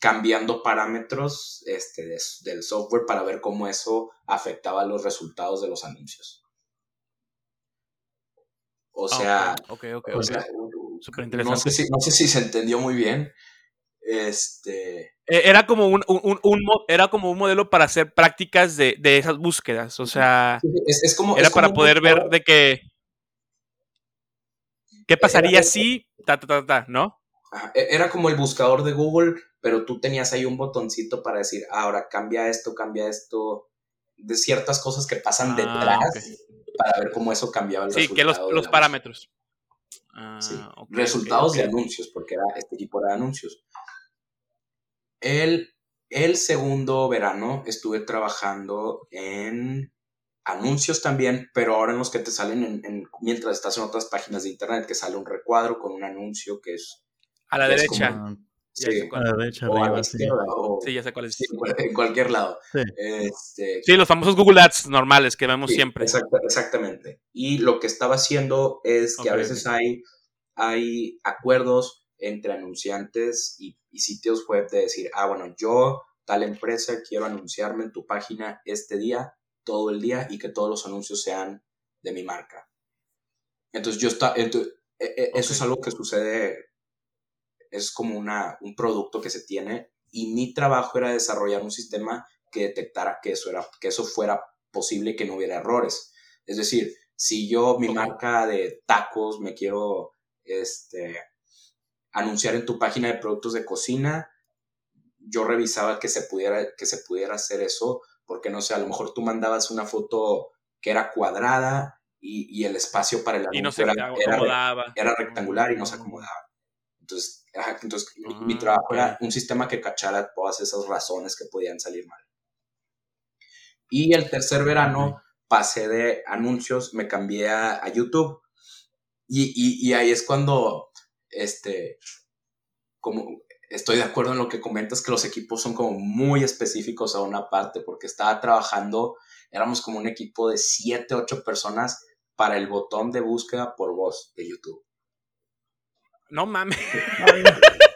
cambiando parámetros este, del software para ver cómo eso afectaba los resultados de los anuncios. O ah, sea, no, sé si, no sé si se entendió muy bien, este. E, era como un, era como un modelo para hacer prácticas de, esas búsquedas. O sea. Es, como, era para poder ver de que. ¿Qué pasaría si? Ta, ta, ta, ¿no? E, era como el buscador de Google, pero tú tenías ahí un botoncito para decir, ahora cambia esto, cambia esto. de ciertas cosas que pasan Ah, detrás para ver cómo eso cambiaba el Sí, que los, de los parámetros. Ah, Sí, resultados de anuncios, porque era este tipo de anuncios. El, el segundo verano estuve trabajando en anuncios también, pero ahora en los que te salen en- en- mientras estás en otras páginas de internet, que sale un recuadro con un anuncio que es... A la derecha. Sí, a la derecha, o a la arriba, sí. izquierda, o Sí, ya sé cuál es. sí, en cual- en cualquier lado. Sí. Este, Sí, los famosos Google Ads normales que vemos Sí, siempre. exacta- exactamente. Y lo que estaba haciendo es que a veces hay, hay acuerdos entre anunciantes y, y sitios web de decir, ah, bueno, yo, tal empresa, quiero anunciarme en tu página este día, todo el día, y que todos los anuncios sean de mi marca. Entonces yo está, ento- e- eso es algo que sucede, es como una, un producto que se tiene, y mi trabajo era desarrollar un sistema que detectara que eso, era, que eso fuera posible y que no hubiera errores. Es decir, si yo, mi marca de tacos, me quiero este, anunciar en tu página de productos de cocina, yo revisaba que se pudiera, que se pudiera hacer eso, porque no sé, a lo mejor tú mandabas una foto que era cuadrada y, y el espacio para el no anuncio se era, era, acomodaba. era rectangular y no se acomodaba. Entonces, entonces mi, mi Ah, trabajo era un sistema que cachara todas esas razones que podían salir mal. Y el tercer verano pasé de anuncios, me cambié a, a YouTube. Y, y- y ahí es cuando, este, como estoy de acuerdo en lo que comentas, que los equipos son como muy específicos a una parte, porque estaba trabajando, éramos como un equipo de 7, 8 personas para el botón de búsqueda por voz de YouTube. No mames.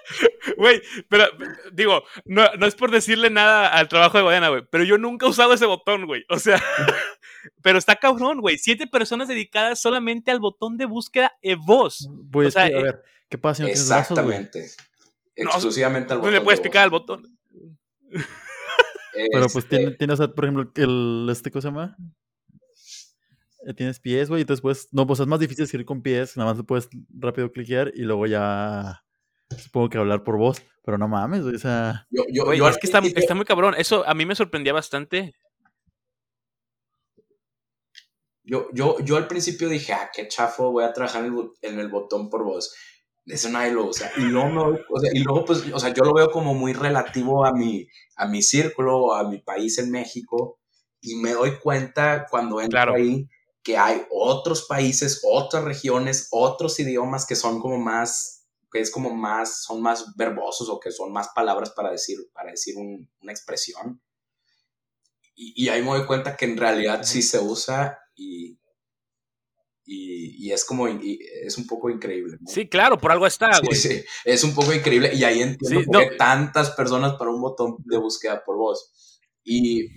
Güey, pero digo, no, no es por decirle nada al trabajo de Guadiana, güey, pero yo nunca he usado ese botón, güey. O sea, pero está cabrón, güey. Siete personas dedicadas solamente al botón de búsqueda de voz. O sea, a eh, ver, ¿qué pasa si no tienes brazos? Exactamente. No, Exclusivamente al No botón. le puedes de picar al botón. Pero pues Este, tiene, tiene, o sea, por ejemplo, el, este, ¿cómo se llama? Eh, Tienes pies, güey, y después, no, pues es más difícil escribir con pies, nada más le puedes rápido cliquear y luego ya, supongo que hablar por voz, pero no mames, güey, o sea, yo, yo- Güey, yo es al que está, está muy cabrón. Eso a mí me sorprendía bastante. Yo, yo, yo al principio dije, ah, qué chafo, voy a trabajar en el, en el botón por voz. Eso nadie lo usa. Y luego, o sea, y luego, pues, o sea, yo lo veo como muy relativo a mi, a mi círculo, a mi país en México. Y me doy cuenta cuando entro Claro. ahí que hay otros países, otras regiones, otros idiomas que son como más, que es como más, son más verbosos o que son más palabras para decir, para decir un- una expresión. Y, y ahí me doy cuenta que en realidad sí se usa y, y, y es como, y es un poco increíble. ¿no? Sí, claro, por algo está, Sí, güey. sí, es un poco increíble y ahí entiendo Sí, por qué no. tantas personas para un botón de búsqueda por voz. Y,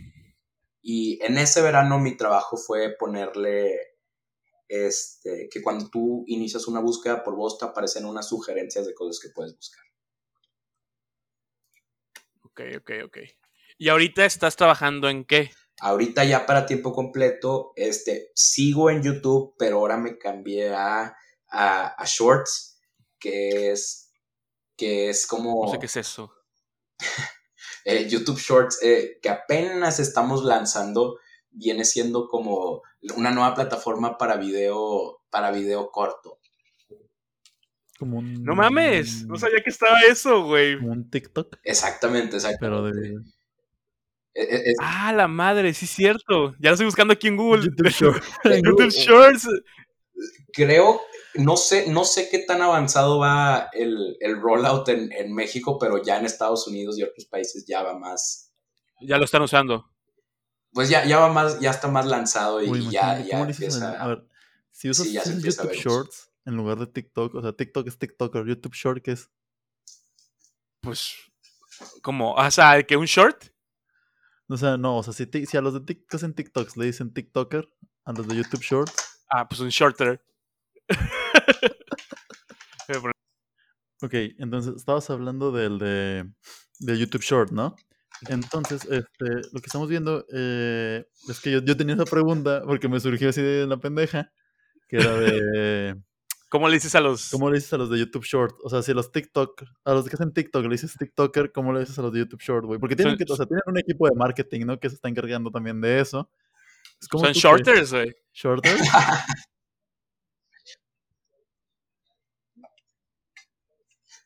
y en ese verano mi trabajo fue ponerle este, que cuando tú inicias una búsqueda por voz te aparecen unas sugerencias de cosas que puedes buscar. Ok, ok, ok. ¿Y ahorita estás trabajando en qué? Ahorita ya para tiempo completo, este, sigo en YouTube, pero ahora me cambié a, a, a Shorts, que es, que es como... No sé qué es eso. eh, YouTube Shorts, eh, que apenas estamos lanzando, viene siendo como una nueva plataforma para video, para video corto. como un... No mames, no sabía que estaba eso, güey. Como un TikTok, Exactamente, pero exactamente. de Eh, es- Ah, la madre, sí es cierto. Ya lo estoy buscando aquí en Google. YouTube Short. YouTube Shorts. creo, no sé, no sé qué tan avanzado va el, el rollout en, en México, pero ya en Estados Unidos y otros países ya va más, Ya lo están usando. pues ya, ya va más, ya está más lanzado y, Güey, ya, ya ¿cómo le dices en- empieza. A ver, si usas, Sí, ya usas empieza a YouTube. Shorts en lugar de TikTok, o sea, TikTok es TikToker, YouTube Short, que es? Pues, como, o sea, que un short. O sea, no, o sea, si, si a los de Tik- que hacen TikToks le dicen TikToker, a los de YouTube Shorts, Ah, pues un shorter. Ok, entonces estabas hablando del de, de YouTube Short, ¿no? Entonces, este, lo que estamos viendo eh, es que yo, yo tenía esa pregunta porque me surgió así de la pendeja, que era de, ¿Cómo le dices a los...? ¿Cómo le dices a los de YouTube Short? O sea, si a los TikTok, a los que hacen TikTok le dices TikToker, ¿cómo le dices a los de YouTube Short, güey? Porque tienen, que, o sea, tienen un equipo de marketing, ¿no? Que se está encargando también de eso. Son shorters, güey. ¿Shorters?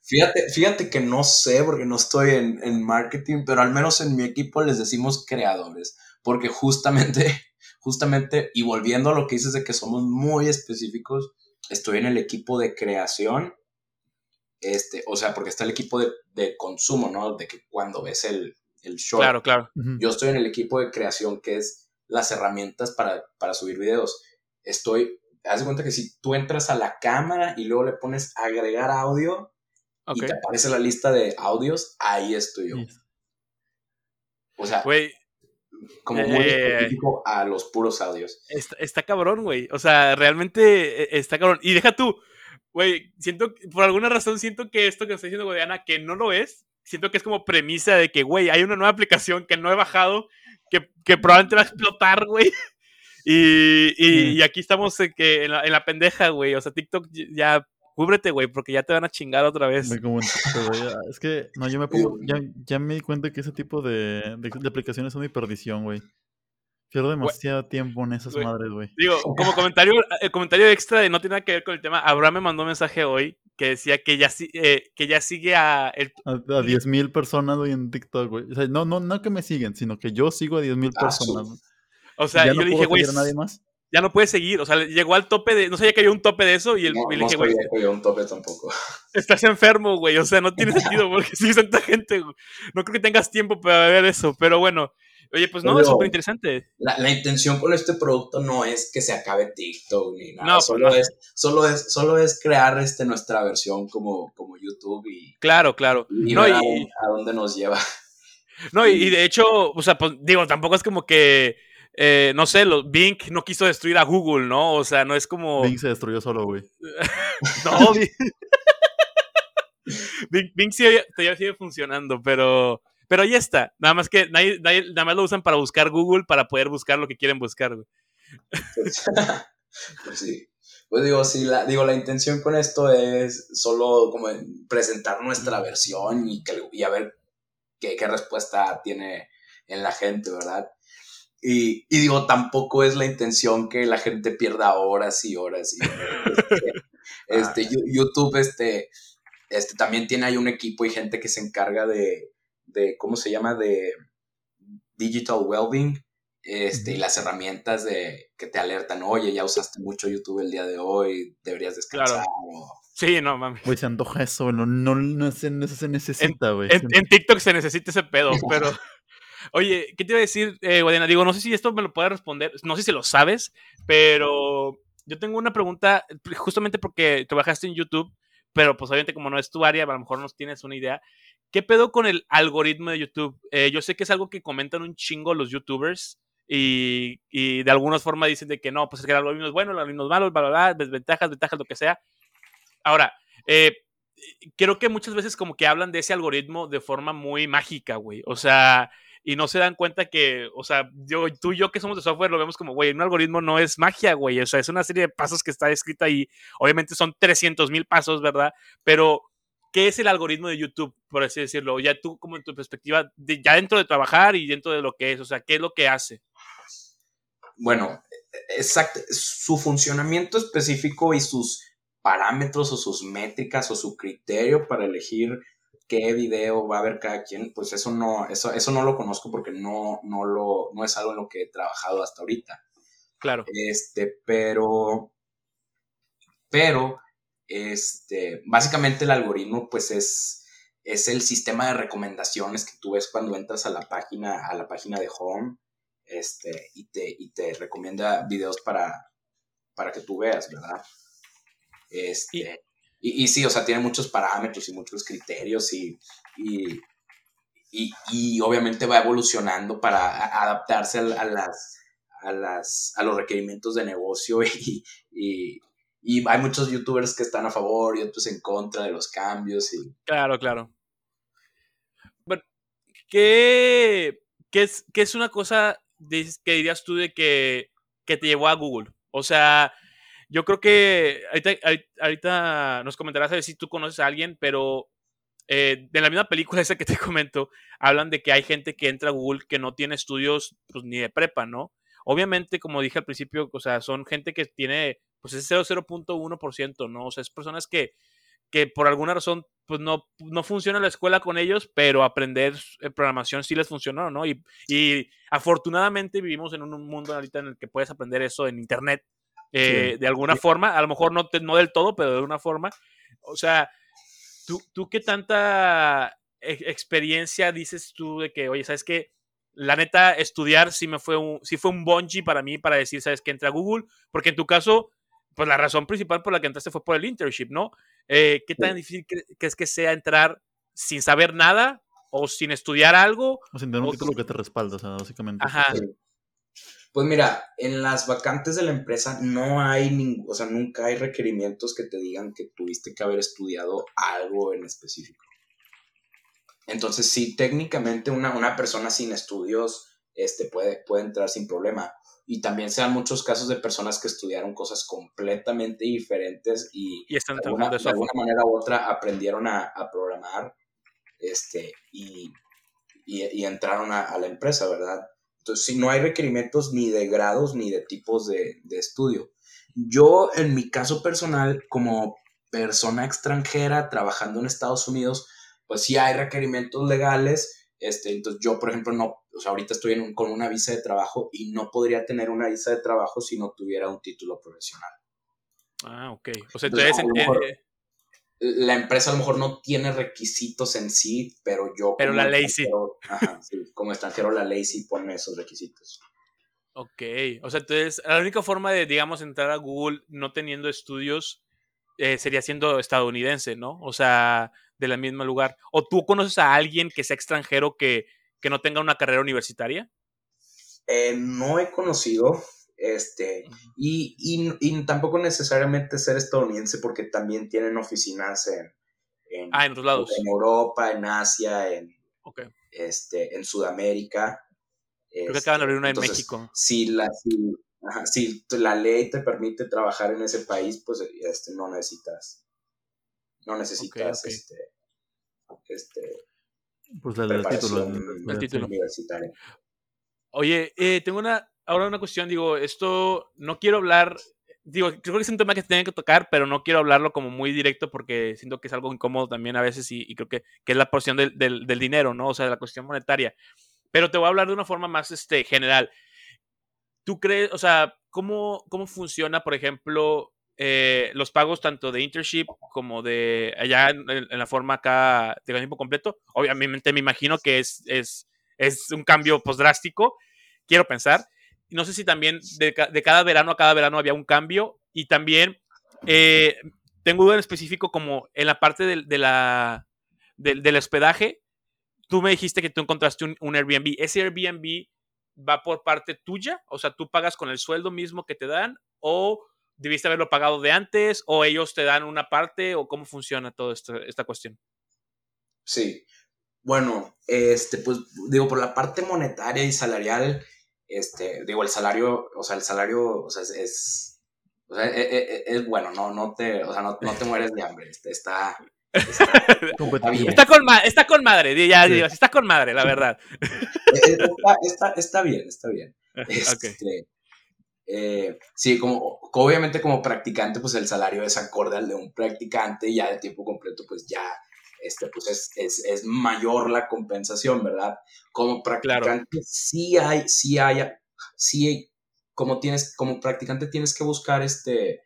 Fíjate, fíjate que no sé porque no estoy en, en, marketing, pero al menos en mi equipo les decimos creadores, porque justamente, justamente, y volviendo a lo que dices de que somos muy específicos, estoy en el equipo de creación, este, o sea, porque está el equipo de, de consumo, ¿no? De que cuando ves el, el short. Claro, claro. Yo estoy en el equipo de creación, que es las herramientas para, para subir videos. Estoy, haz de cuenta que si tú entras a la cámara y luego le pones agregar audio y te aparece la lista de audios, ahí estoy yo. O sea, como muy eh, específico a los puros audios. Está, está cabrón, güey. O sea, realmente eh, está cabrón. Y deja tú, güey, siento, por alguna razón siento que esto que está diciendo Guadiana, que no lo es, siento que es como premisa de que, güey, hay una nueva aplicación que no he bajado, que, que probablemente va a explotar, güey. Y, y, aquí estamos en, que, en, la, en la pendeja, güey. O sea, TikTok ya cúbrete, güey, porque ya te van a chingar otra vez. es que, no, yo me pongo, ya, ya, me di cuenta que ese tipo de, de, aplicaciones son mi perdición, güey. Pierdo demasiado tiempo en esas madres, güey. Digo, como comentario, el comentario extra de no tiene nada que ver con el tema, Abraham me mandó un mensaje hoy que decía que ya, eh, que ya sigue a... El... A, a 10.000 personas, güey, en TikTok, güey. O sea, no, no, no que me siguen, sino que yo sigo a 10.000 ah, personas. O sea, yo no le dije, güey... nadie más? Ya no puede seguir. O sea, llegó al tope de. No sabía que había un tope de eso. Y, el, no, y le dije, güey. No había un tope tampoco. Estás enfermo, güey. O sea, no tiene sentido porque sigues tanta gente. Güey. No creo que tengas tiempo para ver eso. Pero bueno. Oye, pues no, es súper interesante. La, la, intención con este producto no es que se acabe TikTok ni nada. No, solo, pues no. Es, solo, es, solo es crear este, nuestra versión como, como YouTube y. Claro, claro. Y, no, y... a dónde nos lleva. No, y, y de hecho, o sea, pues digo, tampoco es como que eh, no sé, los, Bing no quiso destruir a Google, ¿no? O sea, no es como. Bing se destruyó solo, güey. no, Bing, Bing, sigue, sigue funcionando, pero. Pero ahí está. Nada más que nadie, nadie, nada más lo usan para buscar Google para poder buscar lo que quieren buscar, güey. pues sí. Pues digo, sí, la, digo, la intención con esto es solo como presentar nuestra versión y, que, y a ver qué, qué respuesta tiene en la gente, ¿verdad? Y, y, digo, tampoco es la intención que la gente pierda horas y horas y horas. Este, este YouTube, este, este, también tiene ahí un equipo y gente que se encarga de, de ¿cómo se llama? De digital well-being. Este, y las herramientas de que te alertan, oye, ya usaste mucho YouTube el día de hoy, deberías descansar. Claro. Sí, no mames. Güey, se antoja eso, no, no, no, se, no se necesita, güey. En, en, TikTok se necesita ese pedo, pero. Oye, ¿qué te iba a decir, eh, Guadiana? Digo, no sé si esto me lo puede responder, no sé si lo sabes, pero yo tengo una pregunta, justamente porque trabajaste en YouTube, pero pues obviamente como no es tu área, a lo mejor no tienes una idea. ¿Qué pedo con el algoritmo de YouTube? Eh, yo sé que es algo que comentan un chingo los YouTubers y, y, de alguna forma dicen de que no, pues es que el algoritmo es bueno, el algoritmo es malo, bla, bla, bla, desventajas, ventajas, lo que sea. Ahora, eh, creo que muchas veces como que hablan de ese algoritmo de forma muy mágica, güey. O sea, y no se dan cuenta que, o sea, yo, tú y yo que somos de software lo vemos como, güey, un algoritmo no es magia, güey, o sea, es una serie de pasos que está escrita ahí, obviamente son 300 mil pasos, ¿verdad? Pero, ¿qué es el algoritmo de YouTube, por así decirlo? Ya tú, como en tu perspectiva, ya dentro de trabajar y dentro de lo que es, o sea, ¿qué es lo que hace? Bueno, exacto, su funcionamiento específico y sus parámetros o sus métricas o su criterio para elegir qué video va a ver cada quien, pues eso no, eso, eso no lo conozco porque no, no, lo, no es algo en lo que he trabajado hasta ahorita. Claro. Este, pero, pero, este, básicamente el algoritmo, pues es, es el sistema de recomendaciones que tú ves cuando entras a la página, a la página de Home, este, y te, y te recomienda videos para, para que tú veas, ¿verdad? Este, y, y, sí, o sea, tiene muchos parámetros y muchos criterios y, y, y obviamente va evolucionando para adaptarse a, a, las, a, las, a los requerimientos de negocio y, y, hay muchos youtubers que están a favor y otros en contra de los cambios. Y... Claro, claro. Bueno, ¿qué, qué, es, qué es una cosa que dirías tú de que, que te llevó a Google? O sea, yo creo que ahorita, nos comentarás a ver si tú conoces a alguien, pero eh, de la misma película esa que te comento, hablan de que hay gente que entra a Google que no tiene estudios pues, ni de prepa, ¿no? Obviamente, como dije al principio, o sea, son gente que tiene, pues es 0.1%, ¿no? O sea, es personas que, que por alguna razón, pues no, no funciona la escuela con ellos, pero aprender eh, programación sí les funcionó, ¿no? Y, y afortunadamente vivimos en un mundo ahorita en el que puedes aprender eso en Internet eh, de alguna forma, a lo mejor no, no del todo, pero de alguna forma. O sea, ¿tú, tú qué tanta experiencia dices tú de que, oye, ¿sabes qué? la neta, estudiar sí me fue un, sí fue un bungee para mí para decir, ¿sabes qué? Entra a Google, porque en tu caso, pues la razón principal por la que entraste fue por el internship, ¿no? Eh, ¿Qué tan difícil crees que sea entrar sin saber nada o sin estudiar algo? O sin tener un título que te respalda, o sea, básicamente. Ajá. Pues mira, en las vacantes de la empresa no hay ningún, o sea, nunca hay requerimientos que te digan que tuviste que haber estudiado algo en específico. Entonces, sí, técnicamente una, una persona sin estudios este, puede, puede entrar sin problema. Y también se dan muchos casos de personas que estudiaron cosas completamente diferentes y, están de, alguna, de alguna manera u otra aprendieron a, programar este, y, y, entraron a, la empresa, ¿verdad? Entonces, sí, no hay requerimientos ni de grados ni de tipos de, de estudio. Yo, en mi caso personal, como persona extranjera trabajando en Estados Unidos, pues sí hay requerimientos legales. Este, entonces yo, por ejemplo, no, o sea, ahorita estoy con una visa de trabajo y no podría tener una visa de trabajo si no tuviera un título profesional. Ah, ok. O sea, entonces, eh, la empresa a lo mejor no tiene requisitos en sí, pero yo... Pero la ley sí. Como extranjero la ley sí pone esos requisitos. Ok, o sea, entonces la única forma de, digamos, entrar a Google no teniendo estudios eh, sería siendo estadounidense, ¿no? O sea, de la misma lugar. ¿O tú conoces a alguien que sea extranjero que, que no tenga una carrera universitaria? Eh, no he conocido, este, y, y, tampoco necesariamente ser estadounidense porque también tienen oficinas en, en, ah, en, lados. en Europa, en Asia, en, este, en Sudamérica. Creo que acaban de abrir una en México. Si la, si, la ley te permite trabajar en ese país, pues este, no necesitas no necesitas este este pues el, título, el título universitario. Oye, eh, tengo una ahora una cuestión, digo, esto no quiero hablar digo, creo que es un tema que se tiene que tocar, pero no quiero hablarlo como muy directo porque siento que es algo incómodo también a veces y, creo que, que, es la porción del, del, del, dinero, ¿no? O sea, de la cuestión monetaria. Pero te voy a hablar de una forma más este, general. ¿Tú crees, o sea, cómo, cómo funciona, por ejemplo, eh, los pagos tanto de internship como de allá en, la forma acá de tiempo completo. Obviamente me imagino que es, es, es un cambio pues drástico, quiero pensar. No sé si también de, cada verano a cada verano había un cambio y también eh, tengo duda en específico como en la parte de, de del hospedaje. Tú me dijiste que tú encontraste un, un Airbnb. ¿Ese Airbnb va por parte tuya? O sea, tú pagas con el sueldo mismo que te dan o ¿Debiste haberlo pagado de antes o ellos te dan una parte o cómo funciona toda esta, cuestión? Sí, bueno, este, pues digo, por la parte monetaria y salarial, este, digo, el salario, o sea, el salario, o sea, es, o sea, e, e, e, es, bueno, no, no te, o sea, no, te mueres de hambre, este, está, está, está, con, está con madre, ya, está con madre, la verdad. Está, bien, está bien. Este, eh, sí, como, obviamente como practicante, pues el salario es acorde al de un practicante, ya de tiempo completo, pues ya este, pues es, es, es mayor la compensación, ¿verdad? Como practicante sí hay, sí hay, sí, como tienes, como practicante tienes que buscar este,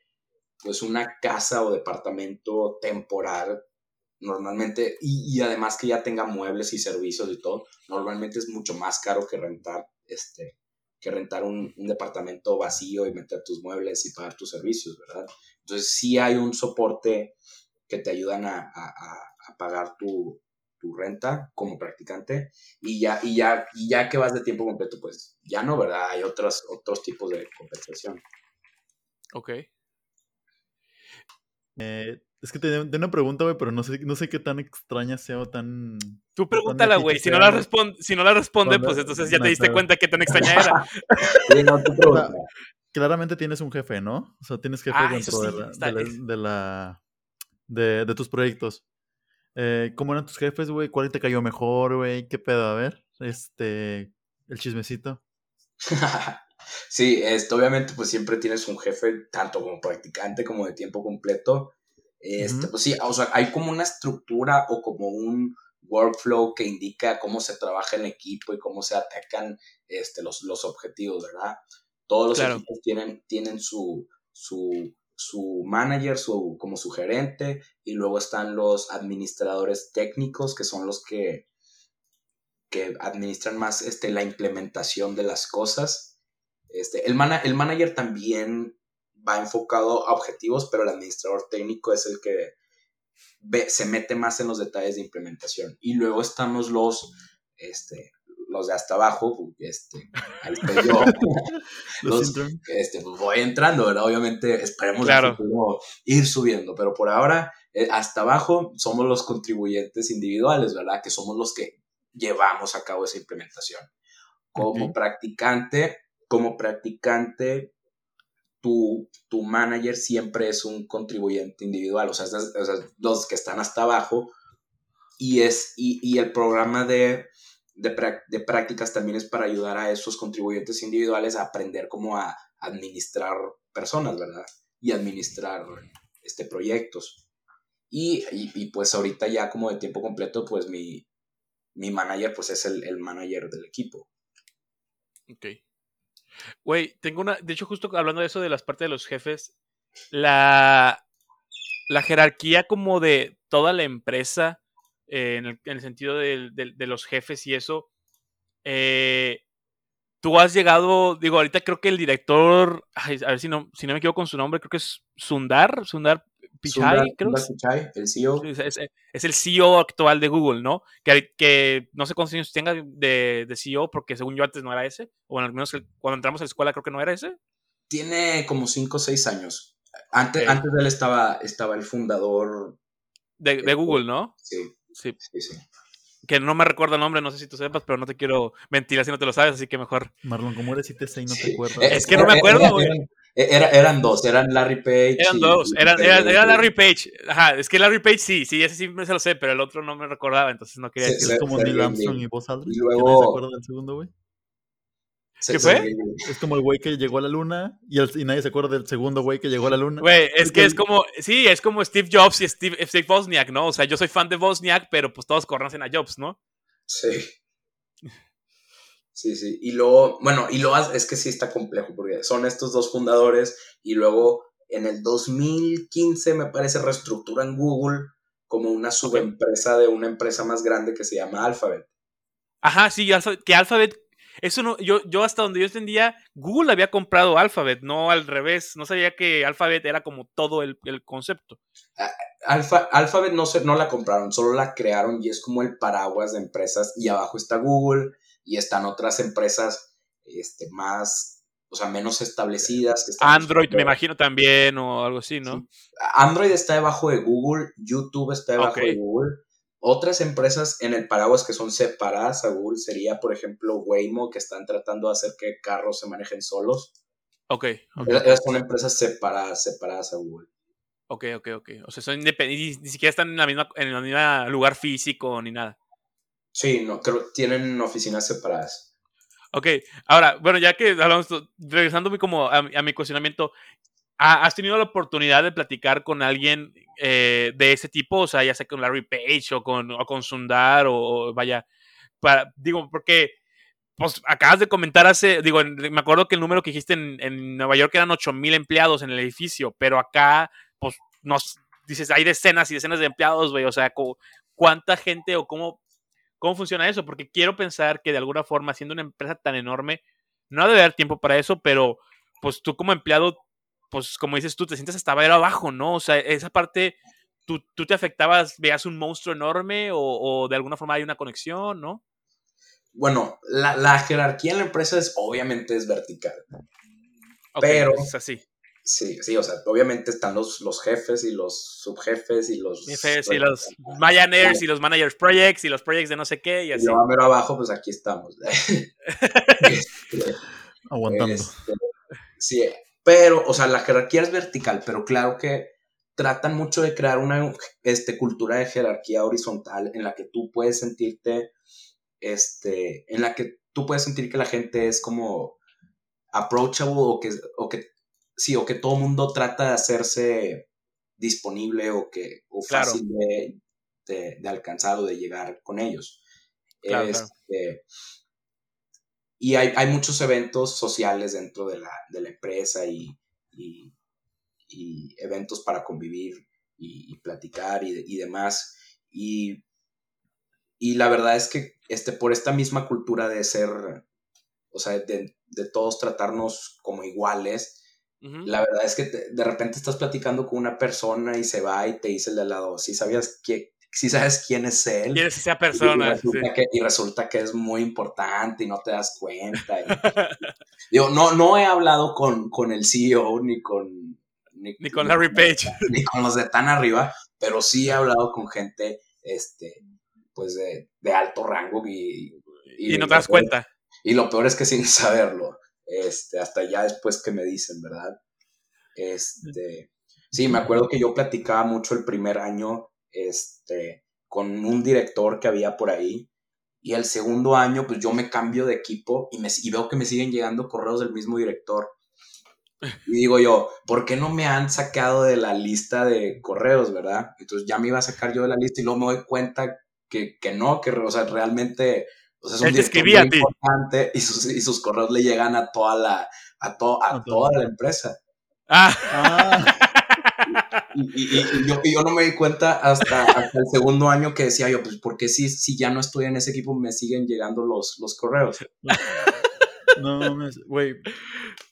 pues una casa o departamento temporal normalmente, y, y, además que ya tenga muebles y servicios y todo, normalmente es mucho más caro que rentar este, que rentar un, departamento vacío y meter tus muebles y pagar tus servicios, ¿verdad? Entonces sí hay un soporte que te ayudan a, pagar tu, renta como practicante y ya, y, ya, y ya que vas de tiempo completo, pues ya no, ¿verdad? Hay otros, otros tipos de compensación. Ok. Eh, es que tenía, una pregunta, güey, pero no sé, no sé qué tan extraña sea o tan. Tú pregúntala, güey. Si, no la responde, si no la responde, pues entonces ya te diste cuenta qué tan extraña era. sí, no, claramente tienes un jefe, ¿no? O sea, tienes jefe Ah, dentro la, la- de la- de- de tus proyectos. Eh, ¿Cómo eran tus jefes, güey? ¿Cuál te cayó mejor, güey? ¿Qué pedo? A ver, este, el chismecito. sí, esto, obviamente, pues siempre tienes un jefe, tanto como practicante como de tiempo completo. Este. Pues sí, o sea, hay como una estructura o como un workflow que indica cómo se trabaja en equipo y cómo se atacan este, los, los objetivos, ¿verdad? Todos los Claro. equipos tienen, tienen su, su, su manager, su, como su gerente, y luego están los administradores técnicos, que son los que, que administran más este, la implementación de las cosas. Este, el, mana- el manager también va enfocado a objetivos, pero el administrador técnico es el que ve- se mete más en los detalles de implementación. Y luego estamos los, este, los de hasta abajo, este, ahí estoy yo. Los, este, pues voy entrando, ¿verdad? Obviamente esperemos Claro. ir subiendo, pero por ahora, eh, hasta abajo, somos los contribuyentes individuales, ¿verdad? Que somos los que llevamos a cabo esa implementación. Como Ok. practicante, como practicante, tu, tu manager siempre es un contribuyente individual, o sea, es- o sea, los que están hasta abajo, y, es, y, y el programa de, de, prácticas también es para ayudar a esos contribuyentes individuales a aprender cómo a administrar personas, ¿verdad? Y administrar este, proyectos. Y, y, y, pues ahorita ya como de tiempo completo, pues mi, mi manager pues es el, el manager del equipo. Ok. Güey, tengo una. De hecho, justo hablando de eso de las partes de los jefes, la, la jerarquía como de toda la empresa, eh, en, el, en el sentido de, de- de los jefes y eso, eh, tú has llegado, digo, ahorita creo que el director, ay, a ver si no, si no me equivoco con su nombre, creo que es Sundar, Sundar Pichai, Sundar- creo. Sundar Pichai, el CEO. Es, es- es el CEO actual de Google, ¿no? Que, que no sé cuántos años tenga de, de CEO, porque según yo antes no era ese. O al menos cuando entramos a la escuela creo que no era ese. Tiene como 5 o 6 años. Antes, Ok. antes de él estaba, estaba el fundador. De, de Google, ¿no? Sí, Sí. sí, sí. Que no me recuerdo el nombre, no sé si tú sepas, pero no te quiero mentir si no te lo sabes, así que mejor. Marlon, ¿cómo eres ITC y no Sí. te acuerdas? Eh, Es que no me era- acuerdo, era- güey. eran, era- eran dos, eran Larry Page. Eran y- dos, y- eran, era, era Larry Page. Ajá, es que Larry Page sí, sí, ese sí me se lo sé, pero el otro no me recordaba, entonces no quería Sí, decirlo. Es como Neil Armstrong y Buzz Aldrin. Y luego- se acuerda del segundo, güey? Se- ¿Qué se- fue? Es como el güey que llegó a la luna y, el- y nadie se acuerda del segundo güey que llegó a la luna. Güey, es que es como, sí, es como Steve Jobs y Steve, Steve Wozniak, ¿no? O sea, yo soy fan de Wozniak, pero pues todos conocen a Jobs, ¿no? Sí. Sí, sí. Y luego, bueno, y luego es que sí está complejo, porque son estos dos fundadores y luego en el 2015 me parece reestructuran Google como una subempresa de una empresa más grande que se llama Alphabet. Ajá, sí, que Alphabet, eso no, yo, yo hasta donde yo entendía, Google había comprado Alphabet, no al revés, no sabía que Alphabet era como todo el, el concepto. Alfa- Alphabet no, se, no la compraron, solo la crearon y es como el paraguas de empresas y abajo está Google y están otras empresas este, más, o sea, menos establecidas. que Android, me imagino también, o algo así, ¿no? Android está debajo de Google, YouTube está debajo de Google. Otras empresas en el paraguas que son separadas a Google sería, por ejemplo, Waymo, que están tratando de hacer que carros se manejen solos. Ok, Ok. Esas son empresas separadas, separadas a Google. ok, ok, ok. O sea, son independientes, ni siquiera están en la misma, en el mismo lugar físico ni nada. Sí, no, creo tienen oficinas separadas. Ok, ahora, bueno, ya que hablamos, regresando como a, mi- a mi cuestionamiento, ¿ha- ¿has tenido la oportunidad de platicar con alguien eh, de ese tipo? O sea, ya sea con Larry Page o con, Sundar o, vaya, para, digo, porque pues acabas de comentar hace, digo, me acuerdo que el número que dijiste en, Nueva York eran 8 mil empleados en el edificio, pero acá, pues, nos dices, hay decenas y decenas de empleados, güey, o sea, ¿cuánta gente o cómo, cómo funciona eso? Porque quiero pensar que de alguna forma, siendo una empresa tan enorme, no ha de haber tiempo para eso, pero pues tú como empleado, pues como dices tú, te sientes hasta ver abajo, ¿no? O sea, esa parte, ¿tú, tú te afectabas, veías un monstruo enorme o, o de alguna forma hay una conexión, ¿no? Bueno, la, la jerarquía en la empresa es obviamente es vertical. Pero- Es así. Sí, sí, o sea, obviamente están los, los jefes y los subjefes y los... Jefes y los Mayaners y los Managers Projects y los Projects de no sé qué y Y así. yo mero abajo, pues aquí estamos. Este, Aguantando. este, Sí, pero, o sea, la jerarquía es vertical, pero claro que tratan mucho de crear una este, cultura de jerarquía horizontal en la que tú puedes sentirte, este, en la que tú puedes sentir que la gente es como approachable o que, o que sí, o que todo mundo trata de hacerse disponible o que o fácil de, de, alcanzar o de llegar con ellos. Este, y hay, hay, muchos eventos sociales dentro de la, de la empresa y, y, eventos para convivir y, platicar y, demás. Y, y la verdad es que este, por esta misma cultura de ser, o sea, de, de todos tratarnos como iguales, la verdad es que de repente estás platicando con una persona y se va y te dice el de al lado, si sabías que si sabes quién es él. Quién es esa persona. Y resulta, que, y resulta que es muy importante y no te das cuenta. digo, no, no he hablado con, con el CEO ni con... Ni, con Larry Page. Ni con los de tan arriba, pero sí he hablado con gente, este, pues de, de alto rango y... Y, no te das cuenta. Y lo peor es que sin saberlo, este, hasta ya después que me dicen, ¿verdad? Este, sí, me acuerdo que yo platicaba mucho el primer año este, con un director que había por ahí. Y el segundo año, pues yo me cambio de equipo y, me, y veo que me siguen llegando correos del mismo director. Y digo yo, ¿por qué no me han sacado de la lista de correos, verdad? Entonces ya me iba a sacar yo de la lista y luego me doy cuenta que, que no, que o sea, realmente o sea, es un director muy importante y sus, y sus, correos le llegan a toda la, a, a toda la empresa. Ah. ah. Y, yo, no me di cuenta hasta, el segundo año que decía yo, pues, ¿por qué si, si ya no estoy en ese equipo me siguen llegando los, los correos? No, güey.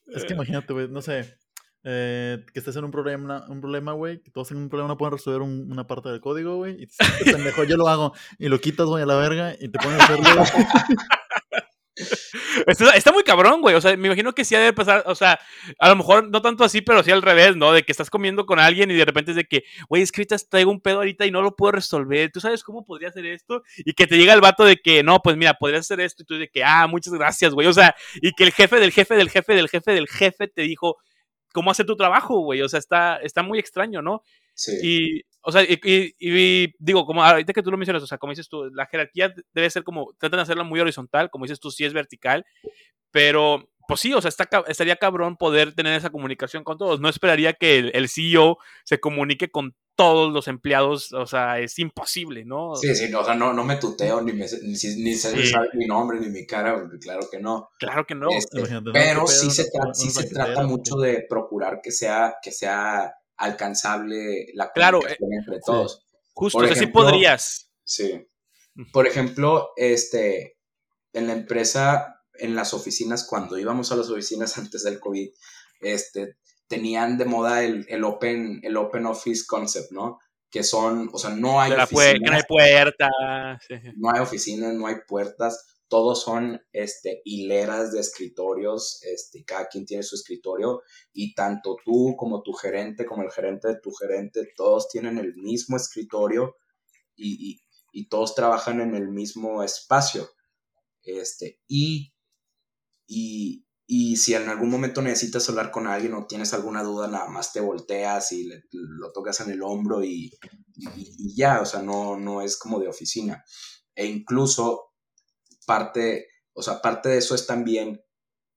Es que imagínate, güey, no sé. Eh, que estés en un problema, un problema, güey, que todos en un problema no pueden resolver una parte del código, güey, y te mejor yo lo hago, y lo quitas, güey, a la verga, y te pones a hacerlo. Está, muy cabrón, güey. O sea, me imagino que sí debe pasar, o sea, a lo mejor no tanto así, pero sí al revés, ¿no? De que estás comiendo con alguien y de repente es de que, güey, escritas, traigo un pedo ahorita y no lo puedo resolver. ¿Tú sabes cómo podría hacer esto? Y que te llega el vato de que, no, pues mira, podrías hacer esto y tú de que, ah, muchas gracias, güey. O sea, y que el jefe del jefe del jefe del jefe del jefe te dijo, ¿cómo hace tu trabajo, güey? O sea, está, está muy extraño, ¿no? Sí. Y, o sea, y, digo, como ahorita que tú lo mencionas, o sea, como dices tú, la jerarquía debe ser como, tratan de hacerla muy horizontal, como dices tú, sí es vertical, pero pues sí, o sea, está, estaría cabrón poder tener esa comunicación con todos. No esperaría que el, CEO se comunique con todos los empleados, o sea, es imposible, ¿no? Sí, sí, no, o sea, no, no me tuteo, ni, me, ni, ni sabe mi nombre, ni mi cara, claro que no. Claro que no. Este, pero sí se, sí se trata mucho de procurar que sea, que sea alcanzable la claro, eh, entre todos. Justo, Por ejemplo, podrías. Sí. Por ejemplo, este, en la empresa, en las oficinas, cuando íbamos a las oficinas antes del COVID, este, tenían de moda el, el, open, el open office concept, ¿no? Que son, o sea, no hay oficinas. no hay puertas. No hay oficinas, no hay puertas todos son este, hileras de escritorios, este, cada quien tiene su escritorio y tanto tú como tu gerente, como el gerente de tu gerente, todos tienen el mismo escritorio y, todos trabajan en el mismo espacio. Este, y, y, si en algún momento necesitas hablar con alguien o tienes alguna duda, nada más te volteas y lo tocas en el hombro y, y, ya, o sea, no, no es como de oficina. E incluso parte, o sea, parte de eso es también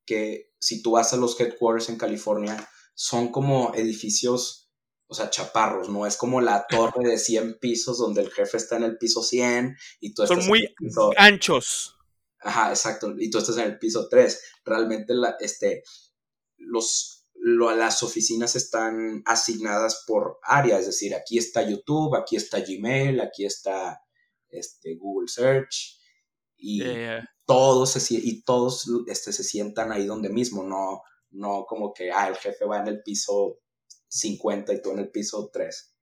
que si tú vas a los headquarters en California, son como edificios, o sea, chaparros, no es como la torre de 100 pisos donde el jefe está en el piso 100 y tú estás Son muy anchos. Ajá, exacto, y tú estás en el piso 3. Realmente la, este, los, las oficinas están asignadas por área, es decir, aquí está YouTube, aquí está Gmail, aquí está este, Google Search, y todos se, y todos este, se sientan ahí donde mismo, no, no como que ah, el jefe va en el piso 50 y tú en el piso 3.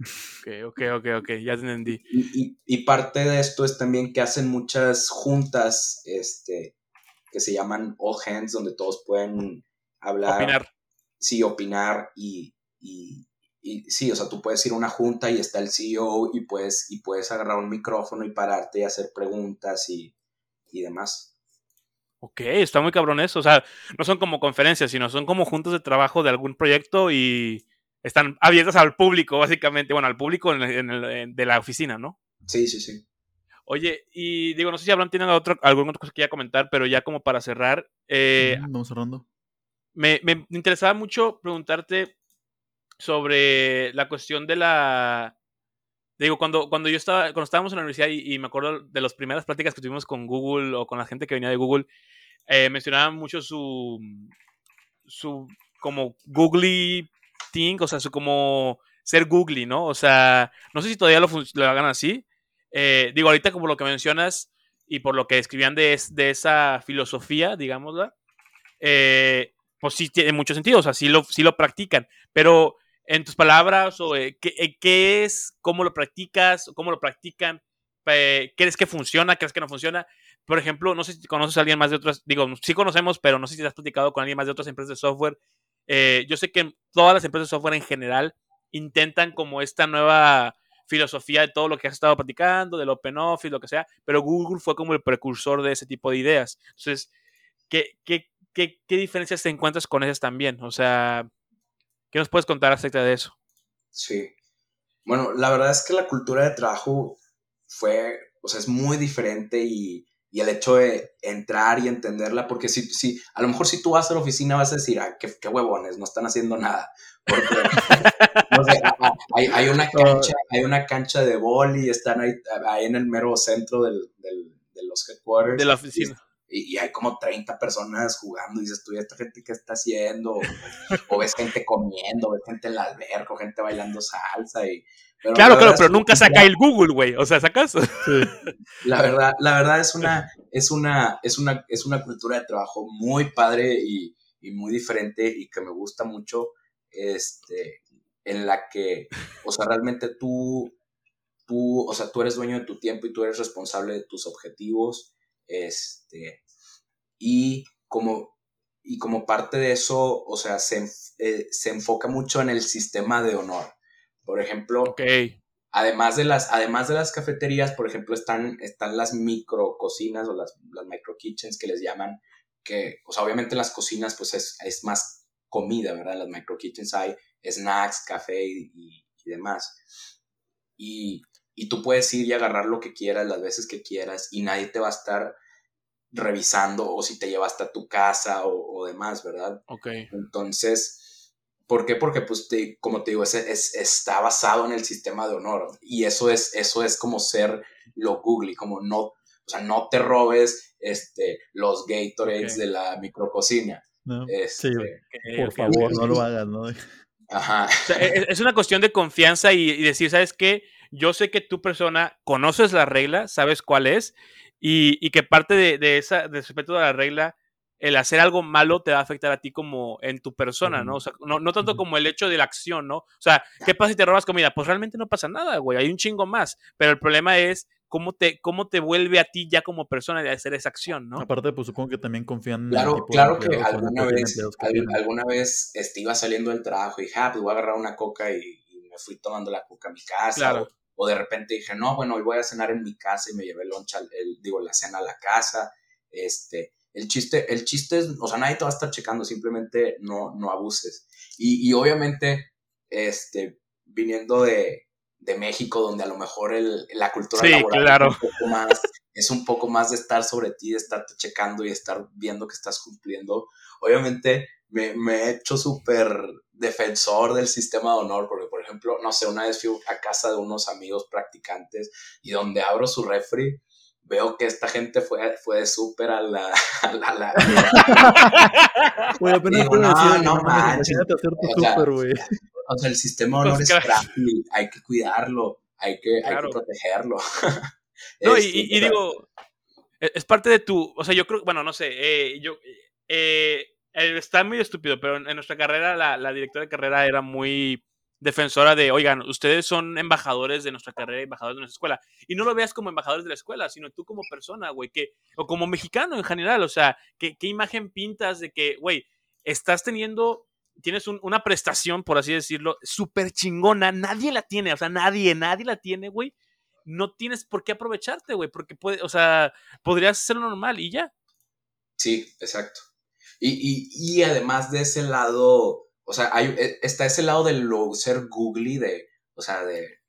Ok, ok, ok, ok, ya entendí. Y, y, parte de esto es también que hacen muchas juntas este, que se llaman all hands, donde todos pueden hablar. Opinar. Sí, opinar y, y, y sí, o sea, tú puedes ir a una junta y está el CEO y puedes, y puedes agarrar un micrófono y pararte y hacer preguntas y, y demás. Ok, está muy cabrón eso. O sea, no son como conferencias, sino son como juntos de trabajo de algún proyecto y están abiertas al público, básicamente. Bueno, al público de la oficina, ¿no? Sí, sí, sí. Oye, y digo, no sé si Abraham tiene alguna otra cosa que ya comentar, pero ya como para cerrar. Eh, Vamos cerrando. Me, me, interesaba mucho preguntarte sobre la cuestión de la. Digo, cuando, cuando yo estaba, cuando estábamos en la universidad y, me acuerdo de las primeras pláticas que tuvimos con Google o con la gente que venía de Google, eh, mencionaban mucho su, su como googly thing, o sea, su como ser googly, ¿no? O sea, no sé si todavía lo, lo hagan así, eh, digo, ahorita como lo que mencionas y por lo que escribían de, esa filosofía, digámosla, eh, pues sí tiene mucho sentido, o sea, sí lo, sí lo practican, pero en tus palabras, o, eh, ¿qué, es? ¿Cómo lo practicas? ¿Cómo lo practican? ¿Crees que funciona? ¿Crees que no funciona? Por ejemplo, no sé si conoces a alguien más de otras, digo, sí conocemos, pero no sé si has platicado con alguien más de otras empresas de software. yo sé que todas las empresas de software en general intentan como esta nueva filosofía de todo lo que has estado platicando, del Open Office, lo que sea, pero Google fue como el precursor de ese tipo de ideas. Entonces, ¿qué, qué, qué, qué diferencias te encuentras con esas también? O sea, ¿qué nos puedes contar acerca de eso? Sí. Bueno, la verdad es que la cultura de trabajo fue, o sea, es muy diferente y, y el hecho de entrar y entenderla, porque si, si, a lo mejor si tú vas a la oficina vas a decir, ah, qué, qué huevones, no están haciendo nada. Porque, no sé, hay, hay, una cancha, hay una cancha de boli, están ahí, ahí en el mero centro del, del, de los headquarters. De la oficina. Y, y, hay como 30 personas jugando y dices, tú, ¿esta gente qué está haciendo? O, ves gente comiendo, ves gente en la alberca, gente bailando salsa y... claro, claro, pero nunca saca el Google, güey. O sea, sacas. La verdad, la verdad es una, es una, es una, es una cultura de trabajo muy padre y, y muy diferente y que me gusta mucho este, en la que, o sea, realmente tú, tú, o sea, tú eres dueño de tu tiempo y tú eres responsable de tus objetivos, este, y como, y como parte de eso, o sea, se, eh, se enfoca mucho en el sistema de honor. Por ejemplo, además, de las, además de las cafeterías, por ejemplo, están, están las micro cocinas o las, las micro kitchens que les llaman, que, o sea, obviamente las cocinas, pues es, es más comida, ¿verdad? En las micro kitchens hay snacks, café y, demás. Y, tú puedes ir y agarrar lo que quieras las veces que quieras y nadie te va a estar revisando o si te llevaste a tu casa o, demás, ¿verdad? Ok. Entonces, ¿por qué? Porque, pues, como te digo, es, está basado en el sistema de honor y eso es, eso es como ser lo Google, como no, o sea, no te robes este, los Gatorades de la micrococina. Este, por favor, no lo hagas, ¿no? Ajá. E, e, es una cuestión de confianza y, decir, ¿sabes qué? Yo sé que tu persona conoces la regla, sabes cuál es, y, que parte de, de esa, de respeto a la regla, el hacer algo malo te va a afectar a ti como en tu persona, ¿no? O sea, no, no tanto como el hecho de la acción, ¿no? O sea, ¿qué pasa si te robas comida? Pues realmente no pasa nada, güey, hay un chingo más, pero el problema es cómo te, cómo te vuelve a ti ya como persona de hacer esa acción, ¿no? Aparte, pues supongo que también confían claro, en Claro, que alguna vez, alguna vez este, iba saliendo del trabajo y ah, pues voy a agarrar una coca y, me fui tomando la coca a mi casa. O, de repente dije, no, bueno, hoy voy a cenar en mi casa y me llevé el lunch, el, digo, la cena a la casa. Este, el chiste, el chiste es, o sea, nadie te va a estar checando, simplemente no, no abuses. Y, y obviamente, este, viniendo de, de México, donde a lo mejor el, la cultura laboral es, un poco más, es un poco más de estar sobre ti, de estarte checando y estar viendo que estás cumpliendo. Obviamente me, he hecho súper defensor del sistema de honor, porque por ejemplo, no sé, una vez fui a casa de unos amigos practicantes y donde abro su refri, veo que esta gente fue, fue súper a la... A la, la... apenas no, no, manches. güey. O sea, el sistema de honor es frágil, hay que cuidarlo, hay que, hay que protegerlo. no, y, y, este, digo, e, es parte de tu, o sea, yo creo, bueno, no sé, eh, yo, eh, está muy estúpido, pero en, nuestra carrera, la, la, directora de carrera era muy defensora de, oigan, ustedes son embajadores de nuestra carrera, embajadores de nuestra escuela. Y no lo veas como embajadores de la escuela, sino tú como persona, güey, que, o como mexicano en general, o sea, ¿qué, qué imagen pintas de que, güey, estás teniendo tienes una prestación, por así decirlo, súper chingona, nadie la tiene, o sea, nadie, nadie la tiene, güey. No tienes por qué aprovecharte, güey, porque puede, o sea, podrías hacerlo normal y ya. Sí, exacto. Y, y, además de ese lado, o sea, hay, e, está ese lado de lo ser googly, de, o sea, de,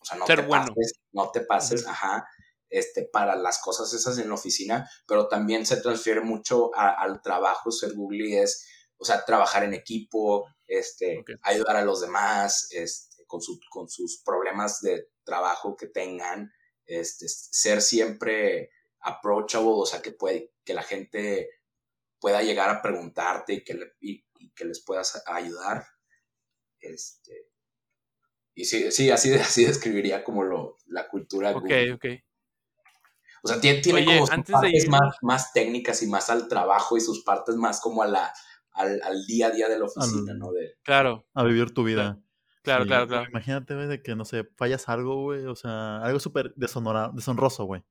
o sea, no te pases, no te pases, ajá, este, para las cosas esas en la oficina, pero también se transfiere mucho al trabajo, ser googly es, o sea, trabajar en equipo, este, ayudar a los demás, este, con, su, con sus problemas de trabajo que tengan, este, ser siempre approachable, o sea, que puede, que la gente pueda llegar a preguntarte y que, y, que les puedas ayudar. Este, y sí, sí así, así describiría como lo, la cultura. Ok, ok. O sea, tiene, tiene como sus partes más, más técnicas y más al trabajo y sus partes más como a la, al, al día a día de la oficina, ¿no? De, claro. A vivir tu vida. Claro, claro, claro. Imagínate, güey, de que, no sé, fallas algo, güey, o sea, algo súper deshonroso, güey.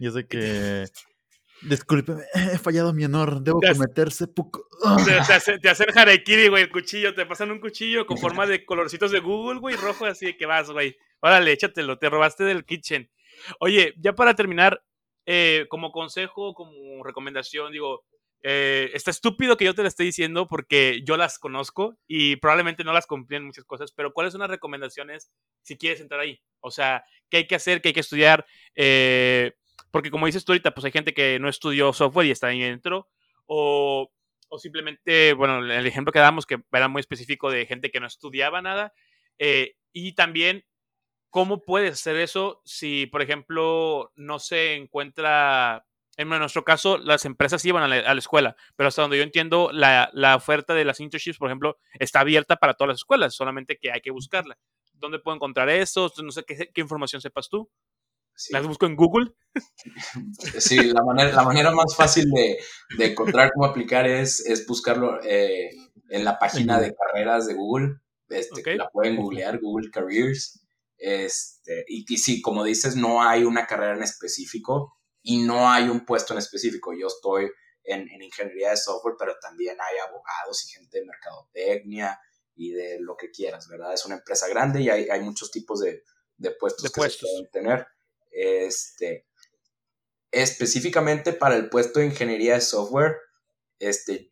Y es de que Discúlpeme, he fallado mi honor, debo cometerse poco. Te, te, hacen harakiri, güey, el cuchillo, te pasan un cuchillo con forma de colorcitos de Google, güey, rojo, así que vas, güey. Órale, échatelo, te robaste del kitchen. Oye, ya para terminar, eh, como consejo, como recomendación, digo, eh, está estúpido que yo te lo esté diciendo porque yo las conozco y probablemente no las cumplí en muchas cosas, pero ¿cuáles son las recomendaciones si quieres entrar ahí? O sea, ¿qué hay que hacer? ¿Qué hay que estudiar? Eh, porque como dices tú ahorita, pues hay gente que no estudió software y está ahí dentro. O, o simplemente, bueno, el ejemplo que damos, que era muy específico de gente que no estudiaba nada. Eh, y también, ¿cómo puedes hacer eso si, por ejemplo, no se encuentra... En nuestro caso, las empresas iban a la, a la escuela, pero hasta donde yo entiendo, la, la, oferta de las internships, por ejemplo, está abierta para todas las escuelas, solamente que hay que buscarla. ¿Dónde puedo encontrar eso? No sé qué, qué información sepas tú. ¿Las busco en Google? Sí, la manera, la manera más fácil de, de encontrar cómo aplicar es, es buscarlo eh, en la página de carreras de Google. Este, La pueden googlear, Google Careers. Este, y, y sí, como dices, no hay una carrera en específico y no hay un puesto en específico. Yo estoy en, en ingeniería de software, pero también hay abogados y gente de mercadotecnia y de lo que quieras, ¿verdad? Es una empresa grande y hay, hay muchos tipos de, de puestos de que puestos. se pueden tener. Este, específicamente para el puesto de ingeniería de software, este,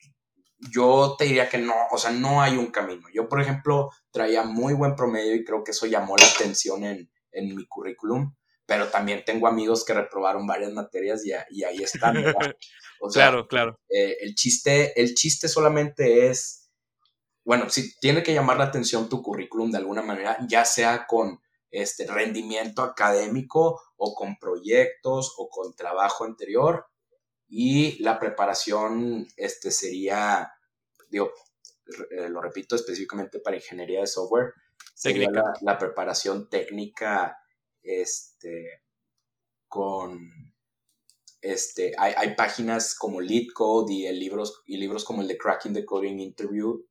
yo te diría que no, o sea, no hay un camino. Yo, por ejemplo, traía muy buen promedio y creo que eso llamó la atención en, en mi currículum, pero también tengo amigos que reprobaron varias materias y, y ahí están. O sea, claro, claro. Eh, el, chiste, el chiste solamente es, bueno, si tiene que llamar la atención tu currículum de alguna manera, ya sea con este rendimiento académico o con proyectos o con trabajo anterior. Y la preparación este sería digo eh, lo repito específicamente para ingeniería de software sería la, la, preparación técnica este con este hay, hay páginas como LeetCode y el libros y libros como el de Cracking the Coding Interview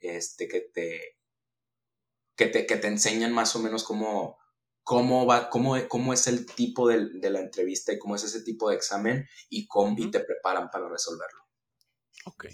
este que te que te, que te enseñan más o menos cómo, cómo, va, cómo, cómo es el tipo de, de, la entrevista y cómo es ese tipo de examen y, cómo, y te preparan para resolverlo. Ok.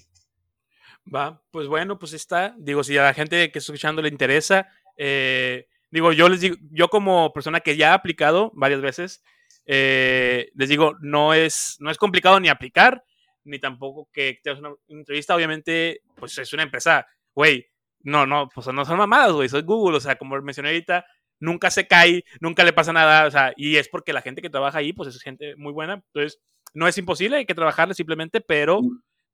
Va, pues bueno, pues está. Digo, si a la gente que está escuchando le interesa, eh, digo, yo les digo, yo como persona que ya ha aplicado varias veces, eh, les digo, no es, no es complicado ni aplicar, ni tampoco que te hagas una entrevista. Obviamente, pues es una empresa, güey, no, no, pues no son mamadas, güey, soy Google, o sea, como mencioné ahorita, nunca se cae, nunca le pasa nada, o sea, y es porque la gente que trabaja ahí, pues es gente muy buena, entonces no es imposible, hay que trabajarle simplemente, pero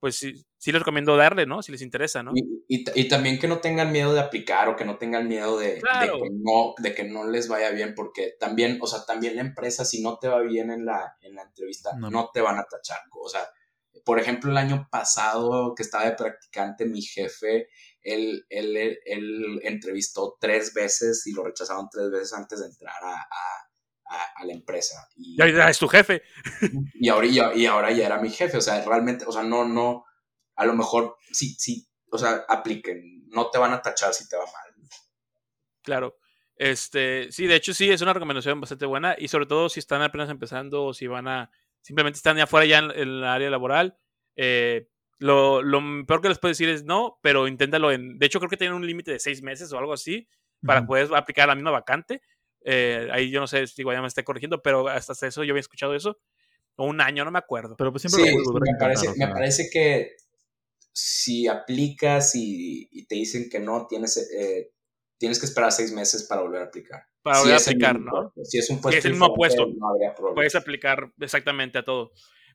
pues sí, sí les recomiendo darle, ¿no? Si les interesa, ¿no? Y, y, y también que no tengan miedo de aplicar o que no tengan miedo de, claro. de, que no, de que no les vaya bien, porque también, o sea, también la empresa, si no te va bien en la, en la entrevista, no. no te van a tachar, o sea, por ejemplo, el año pasado que estaba de practicante, mi jefe él, él, él, entrevistó tres veces y lo rechazaron tres veces antes de entrar a, a, a la empresa. Y ya es tu jefe. Y ahora, y ahora ya era mi jefe, o sea, realmente, o sea, no, no, a lo mejor sí, sí, o sea, apliquen, no te van a tachar si te va mal. Claro. Este, sí, de hecho sí, es una recomendación bastante buena y sobre todo si están apenas empezando o si van a, simplemente están ya afuera ya en, en el área laboral, eh, lo, lo, peor que les puedo decir es no, pero inténtalo en. De hecho, creo que tienen un límite de seis meses o algo así para uh -huh. poder aplicar la misma vacante. Eh, ahí yo no sé si ya me esté corrigiendo, pero hasta eso yo había escuchado eso. o un año, no me acuerdo. Pero pues siempre Sí, lo me parece, me parece que si aplicas y, y te dicen que no, tienes, eh, tienes que esperar seis meses para volver a aplicar. Para Si volver a aplicar, mismo ¿no? puesto, Si es un Si puesto es el mismo puesto, no habría problema. Puedes aplicar exactamente a todo.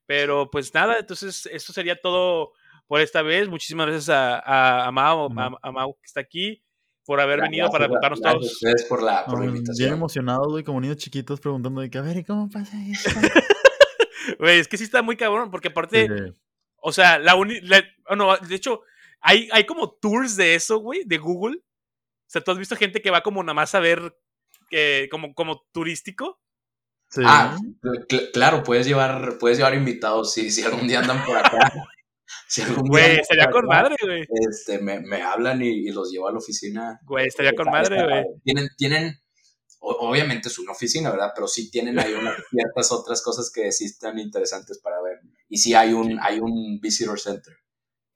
Pero pues nada, entonces esto sería todo por esta vez. Muchísimas gracias a, a, a Mau, a, a Mau que está aquí, por haber Gracias, venido para contarnos gracias a todos. ustedes por la, por la no, bien invitación. emocionados, güey, como niños chiquitos preguntando de que, a ver, ¿y cómo pasa esto? Güey, es que sí está muy cabrón, porque aparte, Sí, o sea, la única. no, de hecho, hay, hay como tours de eso, güey, de Google. O sea, tú has visto gente que va como nada más a ver, que, como, como turístico. Sí. Ah, cl- claro, puedes llevar, puedes llevar invitados si, si algún día andan por acá. si algún día Güey, estaría con madre, güey. Este, me, me hablan y, y los llevo a la oficina. Güey, estaría con madre, güey. Tienen, tienen, obviamente es una oficina, ¿verdad? Pero sí tienen ahí unas ciertas otras cosas que sí están interesantes para ver. Y sí hay un, hay un visitor center.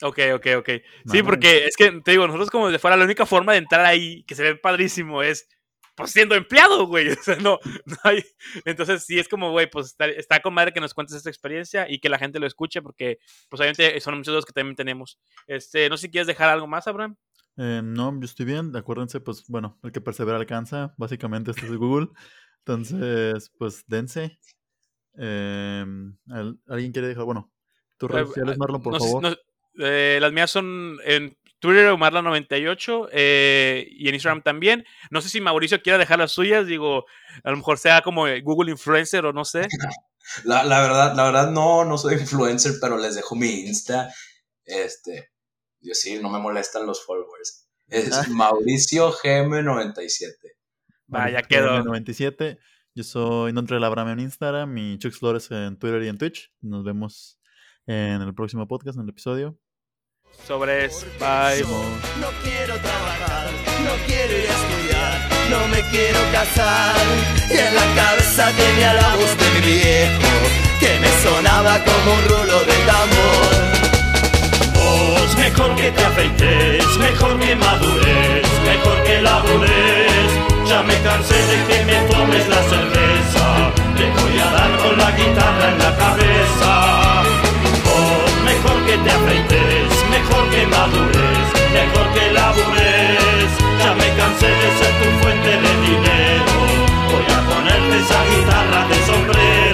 Ok, ok, ok. Sí, porque es que te digo, nosotros como de fuera, la única forma de entrar ahí, que se ve padrísimo, es pues siendo empleado, güey. O sea, no, no hay. Entonces, sí es como, güey, pues está, está con madre que nos cuentes esta experiencia y que la gente lo escuche, porque, pues obviamente son muchos de los que también tenemos. Este, no sé si quieres dejar algo más, Abraham. Eh, no, yo estoy bien. Acuérdense, pues bueno, el que persevera alcanza. Básicamente, esto es de Google. Entonces, pues dense. Eh, ¿al- ¿Alguien quiere dejar? Bueno, tus redes Eh, sociales, Marlon, por No favor. no- eh, las mías son en Twitter, Omarla98, eh, y en Instagram también. No sé si Mauricio quiera dejar las suyas, digo, a lo mejor sea como Google Influencer o no sé. La, la verdad, la verdad no, no soy influencer, pero les dejo mi Insta. Este, yo sí, no me molestan los followers. Es Ah. Mauricio GM97. Vaya, Mauricio quedó. 97. Yo soy Notre Abraham en Instagram y Chuck Flores en Twitter y en Twitch. Nos vemos en el próximo podcast, en el episodio. Sobres, bye. No quiero trabajar, no quiero ir a estudiar, no me quiero casar. Y en la cabeza tenía la voz de mi viejo, que me sonaba como un rulo de tambor. Vos, mejor que te afeites, mejor que madures, mejor que labures. Ya me cansé de que me tomes la cerveza, te voy a dar con la guitarra en la cabeza. Vos, mejor que te afeites mejor que labures. Ya me cansé de ser tu fuente de dinero, voy a ponerte esa guitarra de sombrero.